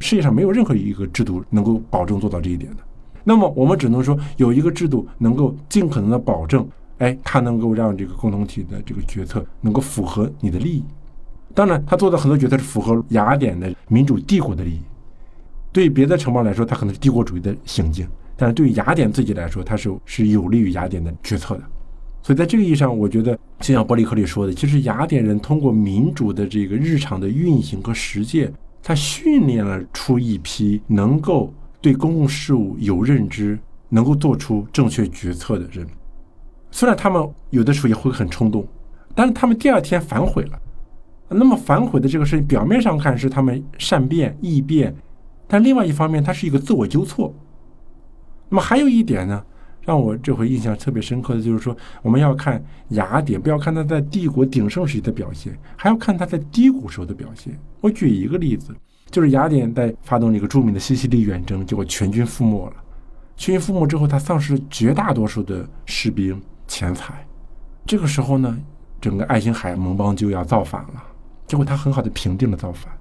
世界上没有任何一个制度能够保证做到这一点的。那么，我们只能说有一个制度能够尽可能的保证，哎，它能够让这个共同体的这个决策能够符合你的利益。当然，他做的很多决策是符合雅典的民主帝国的利益。对别的城邦来说，他可能是帝国主义的行径；但是对于雅典自己来说，它是是有利于雅典的决策的。所以，在这个意义上，我觉得就像伯里克利说的，其实雅典人通过民主的这个日常的运行和实践，他训练了出一批能够对公共事务有认知、能够做出正确决策的人。虽然他们有的时候也会很冲动，但是他们第二天反悔了。那么反悔的这个事情，表面上看是他们善变易变，但另外一方面，它是一个自我纠错。那么还有一点呢，让我这回印象特别深刻的就是说，我们要看雅典，不要看他在帝国鼎盛时期的表现，还要看他在低谷时候的表现。我举一个例子，就是雅典在发动了一个著名的西西里远征，结果全军覆没了。全军覆没之后，他丧失了绝大多数的士兵、钱财。这个时候呢，整个爱琴海盟邦就要造反了，结果他很好的平定了造反。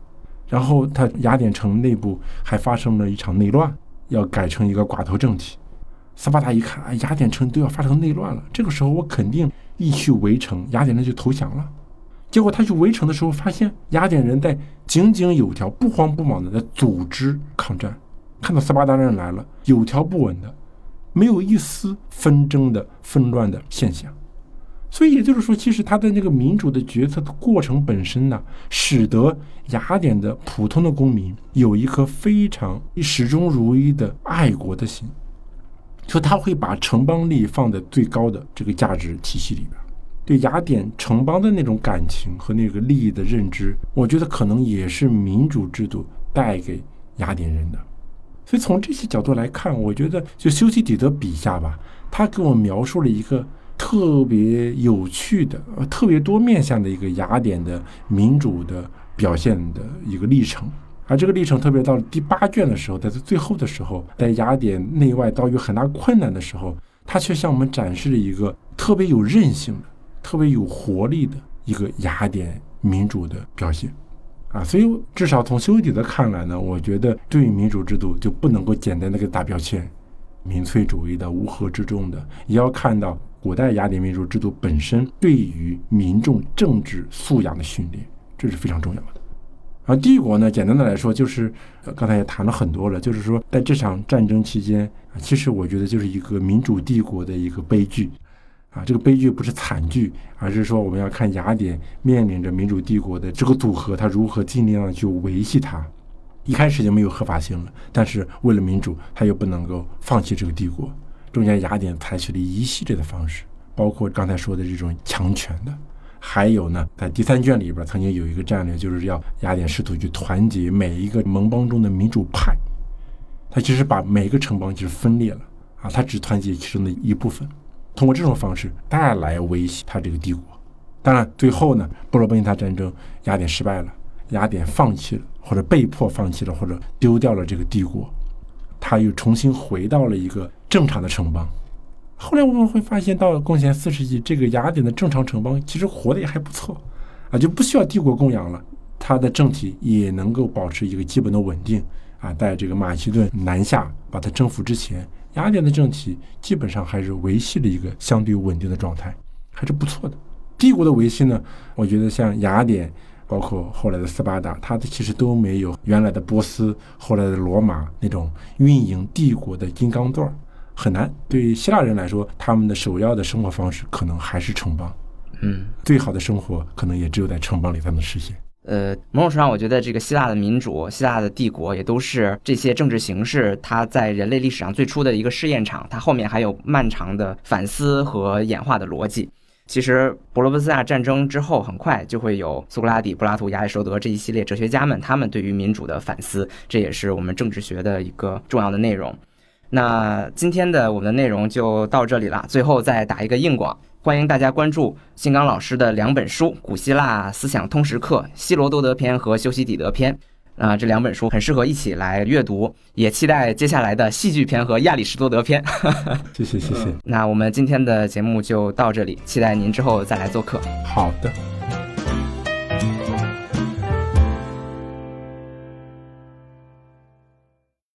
然后他雅典城内部还发生了一场内乱，要改成一个寡头政体。斯巴达一看，啊，雅典城都要发生内乱了，这个时候我肯定一去围城，雅典人就投降了。结果他去围城的时候，发现雅典人在井井有条、不慌不忙的在组织抗战。看到斯巴达人来了，有条不紊的，没有一丝纷争的纷乱的现象。所以也就是说，其实他的那个民主的决策的过程本身呢，使得雅典的普通的公民有一颗非常始终如一的爱国的心，说他会把城邦利益放在最高的这个价值体系里边，对雅典城邦的那种感情和那个利益的认知，我觉得可能也是民主制度带给雅典人的。所以从这些角度来看，我觉得就修昔底德笔下吧，他给我描述了一个。特别有趣的、呃，特别多面向的一个雅典的民主的表现的一个历程，而这个历程特别到了第八卷的时候，在最后的时候，在雅典内外遭遇很大困难的时候，他却向我们展示了一个特别有韧性的、特别有活力的一个雅典民主的表现，啊，所以至少从修底德看来呢，我觉得对于民主制度就不能够简单的给打标签，民粹主义的、乌合之众的，也要看到。古代雅典民主制度本身对于民众政治素养的训练，这是非常重要的。而帝国呢，简单的来说，就是刚才也谈了很多了，就是说在这场战争期间啊，其实我觉得就是一个民主帝国的一个悲剧啊。这个悲剧不是惨剧，而是说我们要看雅典面临着民主帝国的这个组合，它如何尽量去维系它。一开始就没有合法性了，但是为了民主，他又不能够放弃这个帝国。中间雅典采取了一系列的方式，包括刚才说的这种强权的，还有呢，在第三卷里边曾经有一个战略，就是要雅典试图去团结每一个盟邦中的民主派，他其实把每个城邦就是分裂了啊，他只团结其中的一部分，通过这种方式带来维系他这个帝国。当然，最后呢，波罗奔尼撒战争，雅典失败了，雅典放弃了，或者被迫放弃了，或者丢掉了这个帝国，他又重新回到了一个。正常的城邦，后来我们会发现，到了公元前四世纪，这个雅典的正常城邦其实活得也还不错，啊，就不需要帝国供养了，它的政体也能够保持一个基本的稳定，啊，在这个马其顿南下把它征服之前，雅典的政体基本上还是维系了一个相对稳定的状态，还是不错的。帝国的维系呢，我觉得像雅典，包括后来的斯巴达，它的其实都没有原来的波斯、后来的罗马那种运营帝国的金刚钻。很难。对于希腊人来说，他们的首要的生活方式可能还是城邦。嗯，最好的生活可能也只有在城邦里才能实现。呃，某种程度上，我觉得这个希腊的民主、希腊的帝国也都是这些政治形式它在人类历史上最初的一个试验场。它后面还有漫长的反思和演化的逻辑。其实，伯罗奔尼撒战争之后，很快就会有苏格拉底、柏拉图、亚里士多德这一系列哲学家们他们对于民主的反思。这也是我们政治学的一个重要的内容。那今天的我们的内容就到这里了。最后再打一个硬广，欢迎大家关注新刚老师的两本书《古希腊思想通识课》《希罗多德篇》和《修昔底德篇》。啊，这两本书很适合一起来阅读，也期待接下来的戏剧篇和亚里士多德篇。[laughs] 谢谢谢谢。[laughs] 那我们今天的节目就到这里，期待您之后再来做客。好的。